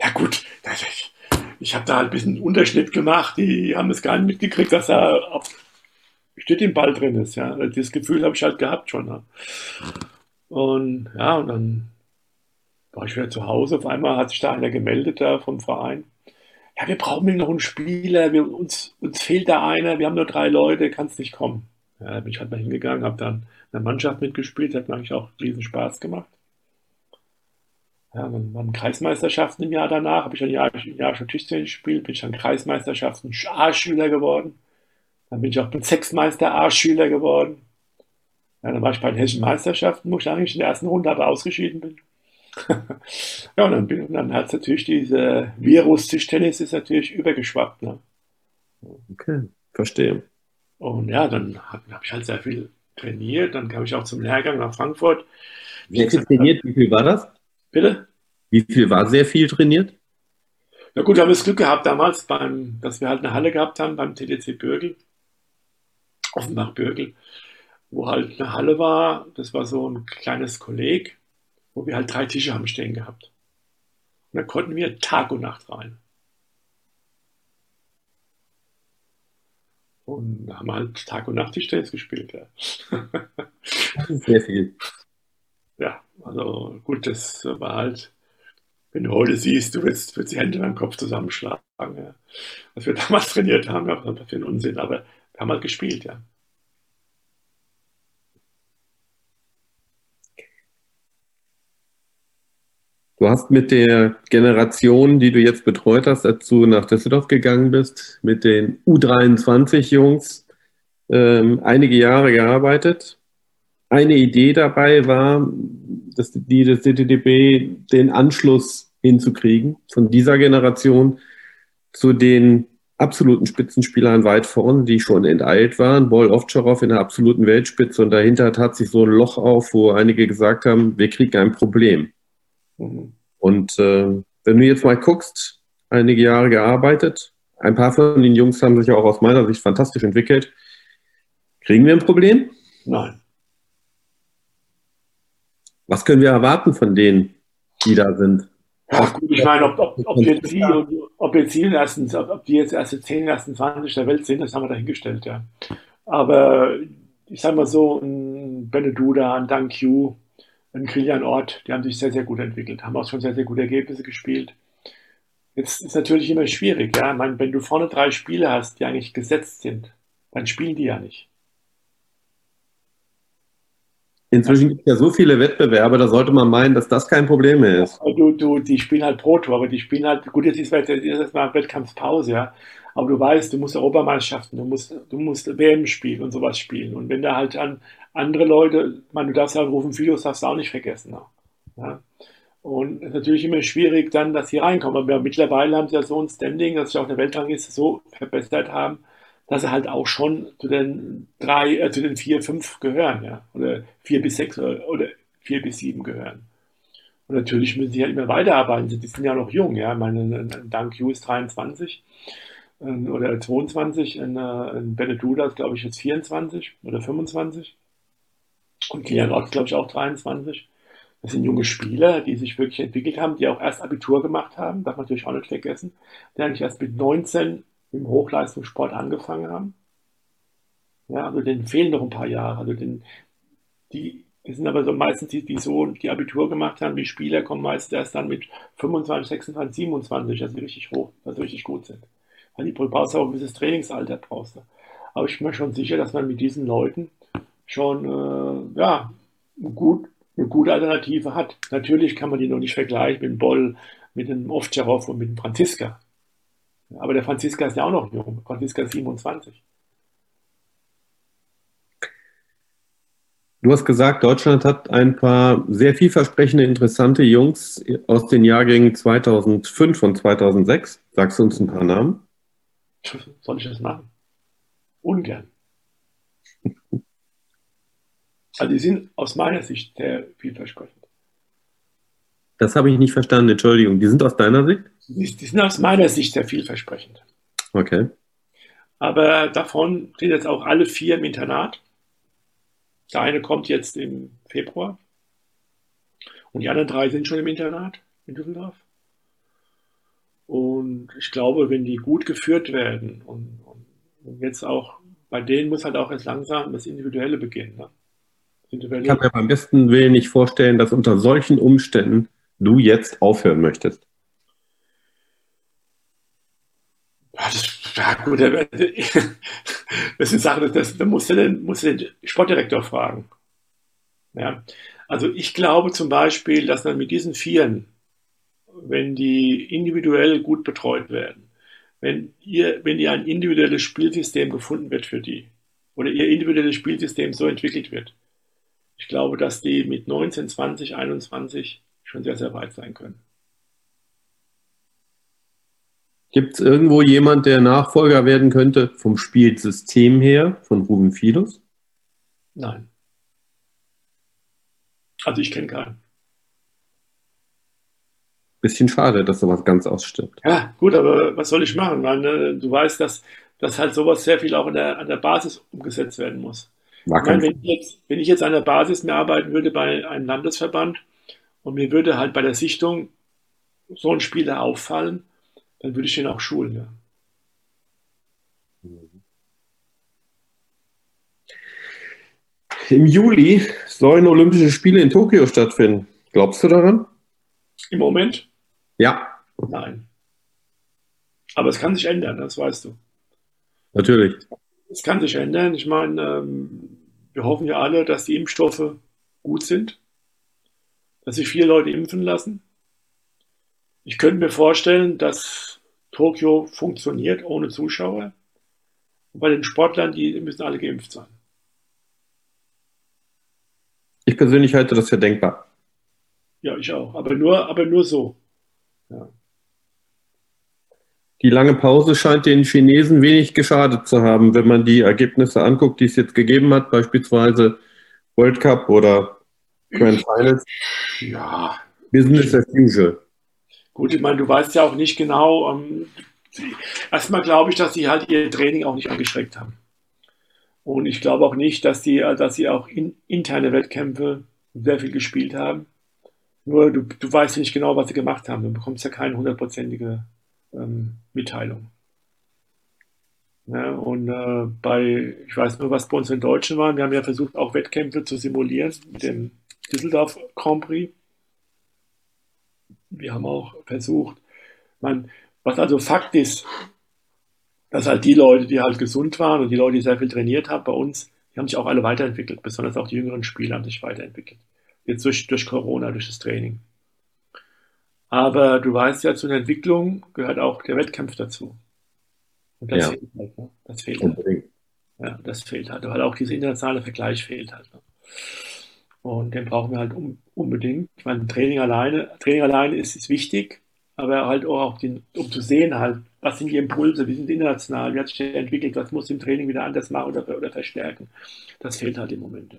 ja gut, ich, ich habe da halt ein bisschen Unterschnitt gemacht. Die haben es gar nicht mitgekriegt, dass da steht im Ball drin ist. Ja. Das Gefühl habe ich halt gehabt schon. Ja. Und ja, und dann war ich wieder zu Hause. Auf einmal hat sich da einer gemeldet da vom Verein. Ja, wir brauchen noch einen Spieler, wir, uns, uns fehlt da einer, wir haben nur drei Leute, kannst nicht kommen. Ja, da bin ich halt mal hingegangen, habe dann in der Mannschaft mitgespielt, hat mir eigentlich auch riesen Spaß gemacht. Ja, dann waren Kreismeisterschaften im Jahr danach, habe ich ein Jahr, ein Jahr schon Tischtennis gespielt, bin ich dann Kreismeisterschaften A-Schüler geworden. Dann bin ich auch Bezirksmeister A-Schüler geworden. Ja, dann war ich bei den Hessischen Meisterschaften, wo ich eigentlich in der ersten Runde aber ausgeschieden bin. ja, und dann, dann hat es natürlich diese Virus-Tischtennis ist natürlich übergeschwappt. Ne? Okay, verstehe. Und ja, dann habe ich halt sehr viel trainiert. Dann kam ich auch zum Lehrgang nach Frankfurt. Wie viel trainiert? Wie viel war das? Bitte? Wie viel war sehr viel trainiert? Ja gut, wir haben das Glück gehabt damals, beim, dass wir halt eine Halle gehabt haben beim TDC Bürgel, Offenbach Bürgel. wo halt eine Halle war, das war so ein kleines Kolleg, wo wir halt drei Tische haben stehen gehabt. Und da konnten wir Tag und Nacht rein. Und da haben wir halt Tag und Nacht Tischtennis gespielt. Ja. Sehr viel. Ja, also gut, das war halt, wenn du heute siehst, du willst, willst die Hände beim Kopf zusammenschlagen. Ja. Was wir damals trainiert haben, was für ein Unsinn, aber wir haben halt gespielt, ja. Du hast mit der Generation, die du jetzt betreut hast, dazu nach Düsseldorf gegangen bist, mit den U23-Jungs ähm, einige Jahre gearbeitet. Eine Idee dabei war, dass die des DTDB den Anschluss hinzukriegen von dieser Generation zu den absoluten Spitzenspielern weit vorn, die schon enteilt waren. Boll Ovtcharov in der absoluten Weltspitze und dahinter tat sich so ein Loch auf, wo einige gesagt haben, wir kriegen ein Problem. Mhm. Und äh, wenn du jetzt mal guckst, einige Jahre gearbeitet, ein paar von den Jungs haben sich auch aus meiner Sicht fantastisch entwickelt. Kriegen wir ein Problem? Nein. Was können wir erwarten von denen, die da sind? Ja, gut, ich meine, ob, ob, ob, jetzt die, ob, jetzt die ersten, ob die jetzt erste 10, ersten 20 der Welt sind, das haben wir dahingestellt, ja. Aber ich sage mal so, ein Beneduda, ein Dank Q, ein Kilian Ort, die haben sich sehr, sehr gut entwickelt, haben auch schon sehr, sehr gute Ergebnisse gespielt. Jetzt ist natürlich immer schwierig, ja. Ich meine, wenn du vorne drei Spiele hast, die eigentlich gesetzt sind, dann spielen die ja nicht. Inzwischen gibt es ja so viele Wettbewerbe, da sollte man meinen, dass das kein Problem mehr ist. Du, du, die spielen halt pro Tor, aber die spielen halt, gut, jetzt ist erstmal Wettkampfpause, ja. Aber du weißt, du musst Europameisterschaften, du musst, du musst WM spielen und sowas spielen. Und wenn da halt an andere Leute, meine, du darfst ja rufen, Videos darfst du auch nicht vergessen. Ne? Ja. Und es ist natürlich immer schwierig, dann, dass sie reinkommen. Aber mittlerweile haben sie ja so ein Standing, dass sie auch der Weltrangliste so verbessert haben, dass sie halt auch schon zu den drei, äh, zu den vier, fünf gehören, ja. Oder vier bis sechs oder, oder vier bis sieben gehören. Und natürlich müssen sie ja immer weiterarbeiten. Die sind ja noch jung, ja. Ich meine, Dank Yu ist 23 oder 22, in, in Beneduda ist, glaube ich, jetzt 24 oder 25. Und Kilian Ott, glaube ich, auch 23. Das sind junge Spieler, die sich wirklich entwickelt haben, die auch erst Abitur gemacht haben, darf man natürlich auch nicht vergessen, die eigentlich erst mit 19 im Hochleistungssport angefangen haben. Ja, also denen fehlen noch ein paar Jahre. Also den, die, sind aber so meistens die, die so die Abitur gemacht haben, die Spieler kommen meistens erst dann mit 25, 26, 27, also die richtig hoch, also richtig gut sind. Weil die brauchst du auch ein gewisses Trainingsalter brauchst du. Aber ich bin mir schon sicher, dass man mit diesen Leuten schon äh, ja, gut, eine gute Alternative hat. Natürlich kann man die noch nicht vergleichen mit dem Boll, mit dem Ovtcharov und mit dem Franziska. Aber der Franziska ist ja auch noch jung. Franziska ist 27. Du hast gesagt, Deutschland hat ein paar sehr vielversprechende, interessante Jungs aus den Jahrgängen 2005 und 2006. Sagst du uns ein paar Namen? Soll ich das machen? Ungern. Also die sind aus meiner Sicht sehr vielversprechend. Das habe ich nicht verstanden, Entschuldigung. Die sind aus deiner Sicht? Die, die sind aus meiner Sicht sehr vielversprechend. Okay. Aber davon sind jetzt auch alle vier im Internat. Der eine kommt jetzt im Februar. Und die anderen drei sind schon im Internat in Düsseldorf. Und ich glaube, wenn die gut geführt werden und, und jetzt auch, bei denen muss halt auch jetzt langsam das Individuelle beginnen. Ne? Ich kann mir beim besten Willen nicht vorstellen, dass unter solchen Umständen du jetzt aufhören möchtest. Ja, das, ja gut, das ist Sache, das, da musst du, den, musst du den Sportdirektor fragen. Ja, also ich glaube zum Beispiel, dass man mit diesen Vieren, wenn die individuell gut betreut werden, wenn ihr, wenn ihr ein individuelles Spielsystem gefunden wird für die, oder ihr individuelles Spielsystem so entwickelt wird, ich glaube, dass die mit 19, 20, 21 schon sehr, sehr weit sein können. Gibt es irgendwo jemand, der Nachfolger werden könnte vom Spielsystem her von Ruben Filos? Nein. Also ich kenne keinen. Bisschen schade, dass sowas ganz ausstirbt. Ja, gut, aber was soll ich machen? Meine, du weißt, dass, dass halt sowas sehr viel auch der, an der Basis umgesetzt werden muss. Meine, wenn, ich jetzt, wenn ich jetzt an der Basis mehr arbeiten würde bei einem Landesverband und mir würde halt bei der Sichtung so ein Spieler auffallen, dann würde ich den auch schulen. Ja. Im Juli sollen Olympische Spiele in Tokio stattfinden. Glaubst du daran? Im Moment? Ja. Nein. Aber es kann sich ändern, das weißt du. Natürlich. Es kann sich ändern. Ich meine, ähm, wir hoffen ja alle, dass die Impfstoffe gut sind, dass sich viele Leute impfen lassen. Ich könnte mir vorstellen, dass Tokio funktioniert ohne Zuschauer. Und bei den Sportlern, die müssen alle geimpft sein. Ich persönlich halte das für denkbar. Ja, ich auch. Aber nur, aber nur so. Ja. Die lange Pause scheint den Chinesen wenig geschadet zu haben, wenn man die Ergebnisse anguckt, die es jetzt gegeben hat, beispielsweise World Cup oder Grand Finals. Ja. Business as usual. Gut, ich meine, du weißt ja auch nicht genau. Ähm, erstmal glaube ich, dass sie halt ihr Training auch nicht angeschreckt haben. Und ich glaube auch nicht, dass sie, dass sie auch in, interne Wettkämpfe sehr viel gespielt haben. Nur du, du weißt nicht genau, was sie gemacht haben. Du bekommst ja keine hundertprozentige ähm, Mitteilung. Ja, und äh, bei, ich weiß nur, was bei uns in Deutschen war. Wir haben ja versucht, auch Wettkämpfe zu simulieren mit dem Düsseldorf Grand Prix. Wir haben auch versucht, man, was also Fakt ist, dass halt die Leute, die halt gesund waren und die Leute, die sehr viel trainiert haben bei uns, die haben sich auch alle weiterentwickelt, besonders auch die jüngeren Spieler haben sich weiterentwickelt. Jetzt durch, durch Corona, durch das Training. Aber du weißt ja, zu einer Entwicklung gehört auch der Wettkampf dazu. Und das ja. fehlt halt. Ne? Das fehlt halt. Ja, das fehlt halt, weil auch dieser internationale Vergleich fehlt halt. Ne? Und den brauchen wir halt unbedingt. Ich meine, Training alleine, Training alleine ist, ist wichtig, aber halt auch, den, um zu sehen halt, was sind die Impulse, wie sind die international, wie hat sich entwickelt, was muss im Training wieder anders machen oder, oder verstärken. Das fehlt halt im Moment.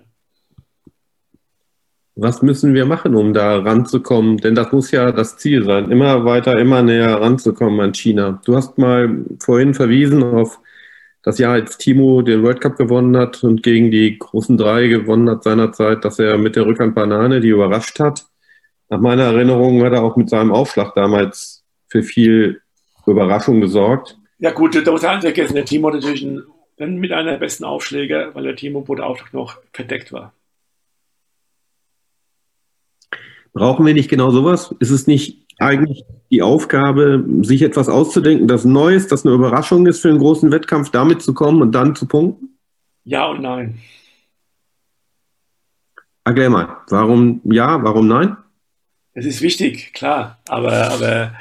Was müssen wir machen, um da ranzukommen? Denn das muss ja das Ziel sein, immer weiter, immer näher ranzukommen an China. Du hast mal vorhin verwiesen auf das Jahr, als Timo den World Cup gewonnen hat und gegen die großen drei gewonnen hat seinerzeit, dass er mit der Rückhand Banane die überrascht hat. Nach meiner Erinnerung hat er auch mit seinem Aufschlag damals für viel Überraschung gesorgt. Ja gut, da muss man vergessen, der Timo natürlich ein, mit einer der besten Aufschläge, weil der Timo der Aufschlag noch verdeckt war. Brauchen wir nicht genau sowas? Ist es nicht eigentlich die Aufgabe, sich etwas auszudenken, das Neues, das eine Überraschung ist für einen großen Wettkampf, damit zu kommen und dann zu punkten? Ja und nein. Erklär mal, warum ja, warum nein? Es ist wichtig, klar, aber, aber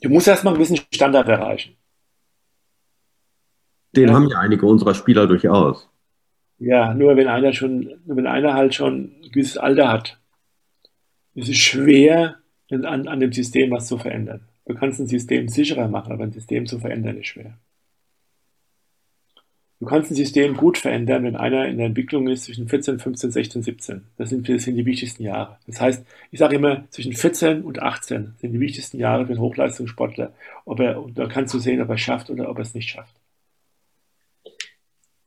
du musst erstmal einen gewissen Standard erreichen. Den ja. haben ja einige unserer Spieler durchaus. Ja, nur wenn einer schon, wenn einer halt schon ein gewisses Alter hat, ist es schwer, an, an dem System was zu verändern. Du kannst ein System sicherer machen, aber ein System zu verändern ist schwer. Du kannst ein System gut verändern, wenn einer in der Entwicklung ist zwischen 14, 15, 16, 17. Das sind, das sind die wichtigsten Jahre. Das heißt, ich sage immer, zwischen 14 und 18 sind die wichtigsten Jahre für einen Hochleistungssportler. Ob er, da kannst du sehen, ob er es schafft oder ob er es nicht schafft.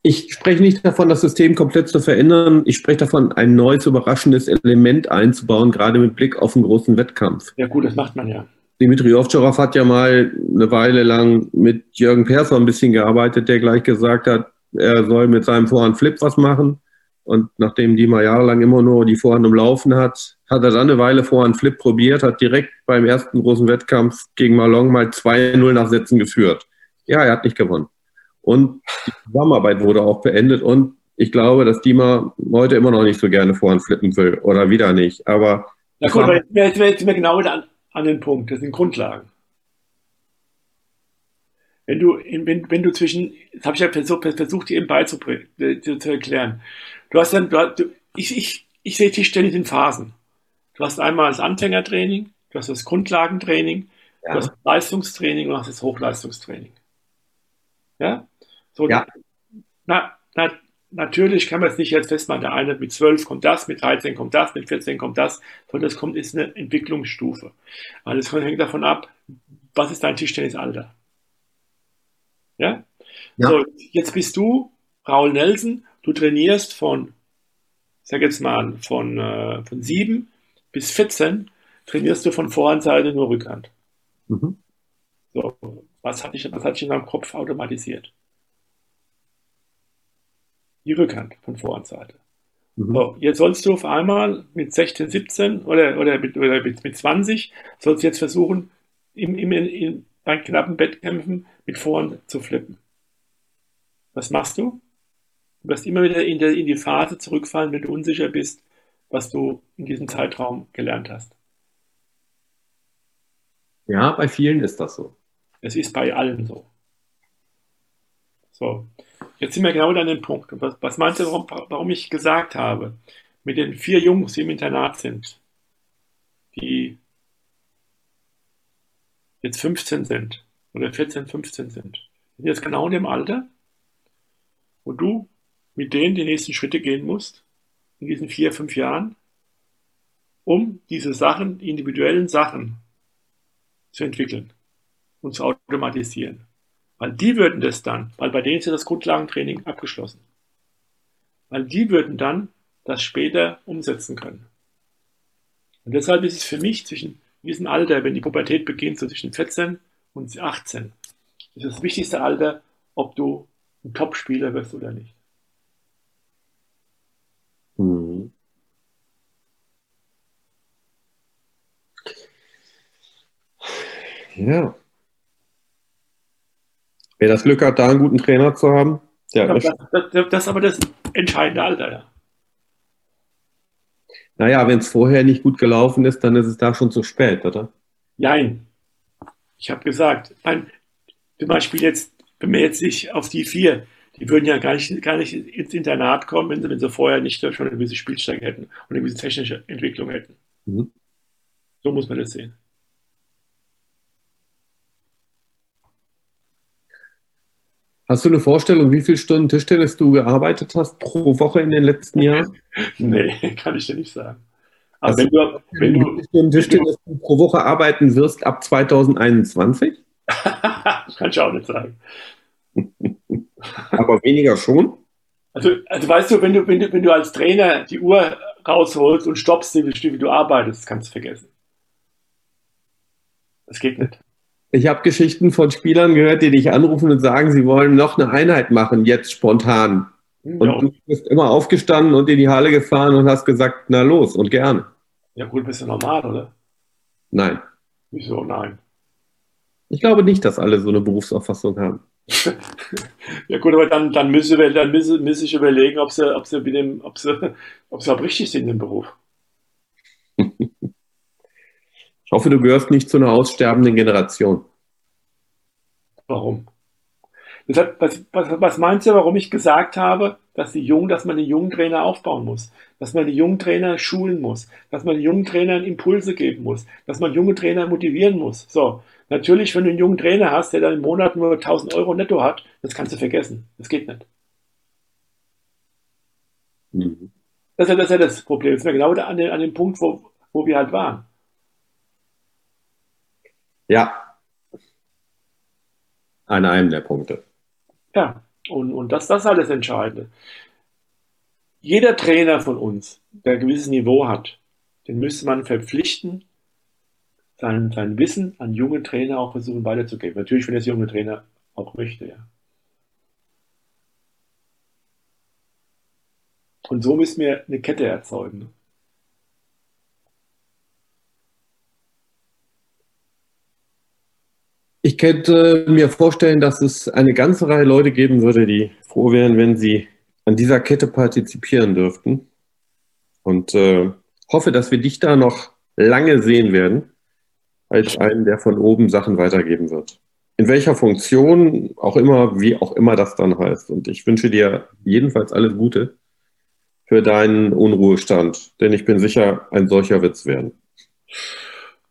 Ich spreche nicht davon, das System komplett zu verändern. Ich spreche davon, ein neues, überraschendes Element einzubauen, gerade mit Blick auf einen großen Wettkampf. Ja gut, das macht man ja. Dimitri Ovtcharov hat ja mal eine Weile lang mit Jürgen Persson ein bisschen gearbeitet, der gleich gesagt hat, er soll mit seinem Vorhand Flip was machen. Und nachdem die mal jahrelang immer nur die Vorhand im Laufen hat, hat er dann eine Weile Vorhand Flip probiert, hat direkt beim ersten großen Wettkampf gegen Malong mal 2-0 nach Sätzen geführt. Ja, er hat nicht gewonnen. Und die Zusammenarbeit wurde auch beendet. Und ich glaube, dass Dima heute immer noch nicht so gerne Vorhand flippen will oder wieder nicht. Aber. Na gut, aber jetzt sind wir genau an, an den Punkt. Das sind Grundlagen. Wenn du, wenn, wenn du zwischen, das habe ich ja versucht, versucht dir eben beizubringen, äh, zu, zu erklären. Du hast dann, du, ich, ich, ich sehe Tischtennis in Phasen. Du hast einmal das Anfängertraining, du hast das Grundlagentraining, ja. du hast das Leistungstraining und du hast das Hochleistungstraining. Ja? So, ja. Na, na, natürlich kann man es nicht jetzt festmachen. Der eine mit 12 kommt das, mit 13 kommt das, mit 14 kommt das, sondern das kommt, ist eine Entwicklungsstufe. Alles hängt davon ab, was ist dein Tischtennisalter? Ja? Ja. So, jetzt bist du Raul Nelson, du trainierst von, sag jetzt mal, von, äh, von 7 bis 14 trainierst du von Vorhandseite nur Rückhand. Mhm. So, was hat dich, was hat dich in deinem Kopf automatisiert? Die Rückhand von Vorhandseite. Mhm. So, jetzt sollst du auf einmal mit 16, 17 oder, oder, mit, oder mit, mit 20, sollst du jetzt versuchen, im, im, in, bei knappen Wettkämpfen mit Vorhand zu flippen. Was machst du? Du wirst immer wieder in, der, in die Phase zurückfallen, wenn du unsicher bist, was du in diesem Zeitraum gelernt hast. Ja, bei vielen ist das so. Es ist bei allen so. So, Jetzt sind wir genau an dem Punkt. Was, was meinst du, warum, warum ich gesagt habe, mit den vier Jungs, die im Internat sind, die jetzt 15 sind oder 14, 15 sind, sind jetzt genau in dem Alter, wo du mit denen die nächsten Schritte gehen musst, in diesen vier, fünf Jahren, um diese Sachen, individuellen Sachen zu entwickeln und zu automatisieren. Weil die würden das dann, weil bei denen ist ja das Grundlagentraining abgeschlossen. Weil die würden dann das später umsetzen können. Und deshalb ist es für mich zwischen diesem Alter, wenn die Pubertät beginnt, so zwischen 14 und 18, ist das wichtigste Alter, ob du ein Top-Spieler wirst oder nicht. Mhm. Ja. Wer das Glück hat, da einen guten Trainer zu haben, der das, das, das, ist aber das entscheidende Alter, ja. Naja, wenn es vorher nicht gut gelaufen ist, dann ist es da schon zu spät, oder? Nein. Ich habe gesagt, mein, zum Beispiel jetzt, wenn wir jetzt nicht auf die vier, die würden ja gar nicht, gar nicht ins Internat kommen, wenn sie, wenn sie vorher nicht schon eine gewisse Spielstärke hätten und eine gewisse technische Entwicklung hätten. Mhm. So muss man das sehen. Hast du eine Vorstellung, wie viele Stunden Tischtennis du gearbeitet hast pro Woche in den letzten Jahren? nee, kann ich dir nicht sagen. Aber wenn du, wenn du, wie Stunden Tischtennis du pro Woche arbeiten wirst ab 2021? kann ich auch nicht sagen. Aber weniger schon? Also, also weißt du, wenn du, wenn du, wenn du als Trainer die Uhr rausholst und stoppst, wie du arbeitest, kannst du vergessen. Das geht nicht. Ich habe Geschichten von Spielern gehört, die dich anrufen und sagen, sie wollen noch eine Einheit machen, jetzt spontan. Und ja. du bist immer aufgestanden und in die Halle gefahren und hast gesagt, na los und gerne. Ja gut, bist du normal, oder? Nein. Wieso nein? Ich glaube nicht, dass alle so eine Berufsauffassung haben. ja gut, aber dann, dann, müssen wir, dann müssen, müssen ich überlegen, ob sie, ob sie, mit dem, ob sie, ob sie auch richtig sind im Beruf. Ich hoffe, du gehörst nicht zu einer aussterbenden Generation. Warum? Deshalb, was, was, was meinst du, warum ich gesagt habe, dass, die Jungen, dass man die jungen Trainer aufbauen muss, dass man die jungen Trainer schulen muss, dass man den jungen Trainern Impulse geben muss, dass man junge Trainer motivieren muss. So, natürlich, wenn du einen jungen Trainer hast, der dann im Monat nur 1000 Euro netto hat, das kannst du vergessen. Das geht nicht. Mhm. Das, ist ja, das ist ja das Problem. Das ist ja genau an, den, an dem Punkt, wo, wo wir halt waren. Ja. An einem der Punkte. Ja, und, und das, das ist halt das Entscheidende. Jeder Trainer von uns, der ein gewisses Niveau hat, den müsste man verpflichten, sein, sein Wissen an junge Trainer auch versuchen weiterzugeben. Natürlich, wenn das junge Trainer auch möchte, ja. Und so müssen wir eine Kette erzeugen. Ich könnte mir vorstellen, dass es eine ganze Reihe Leute geben würde, die froh wären, wenn sie an dieser Kette partizipieren dürften. Und äh, hoffe, dass wir dich da noch lange sehen werden, als einen, der von oben Sachen weitergeben wird. In welcher Funktion auch immer, wie auch immer das dann heißt. Und ich wünsche dir jedenfalls alles Gute für deinen Unruhestand, denn ich bin sicher, ein solcher wird es werden.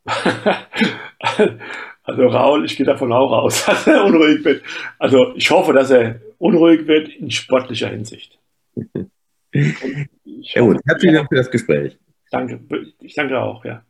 Also Raul, ich gehe davon auch aus, dass er unruhig wird. Also ich hoffe, dass er unruhig wird in sportlicher Hinsicht. Ja, gut, herzlichen Dank für das Gespräch. Danke, ich danke auch, ja.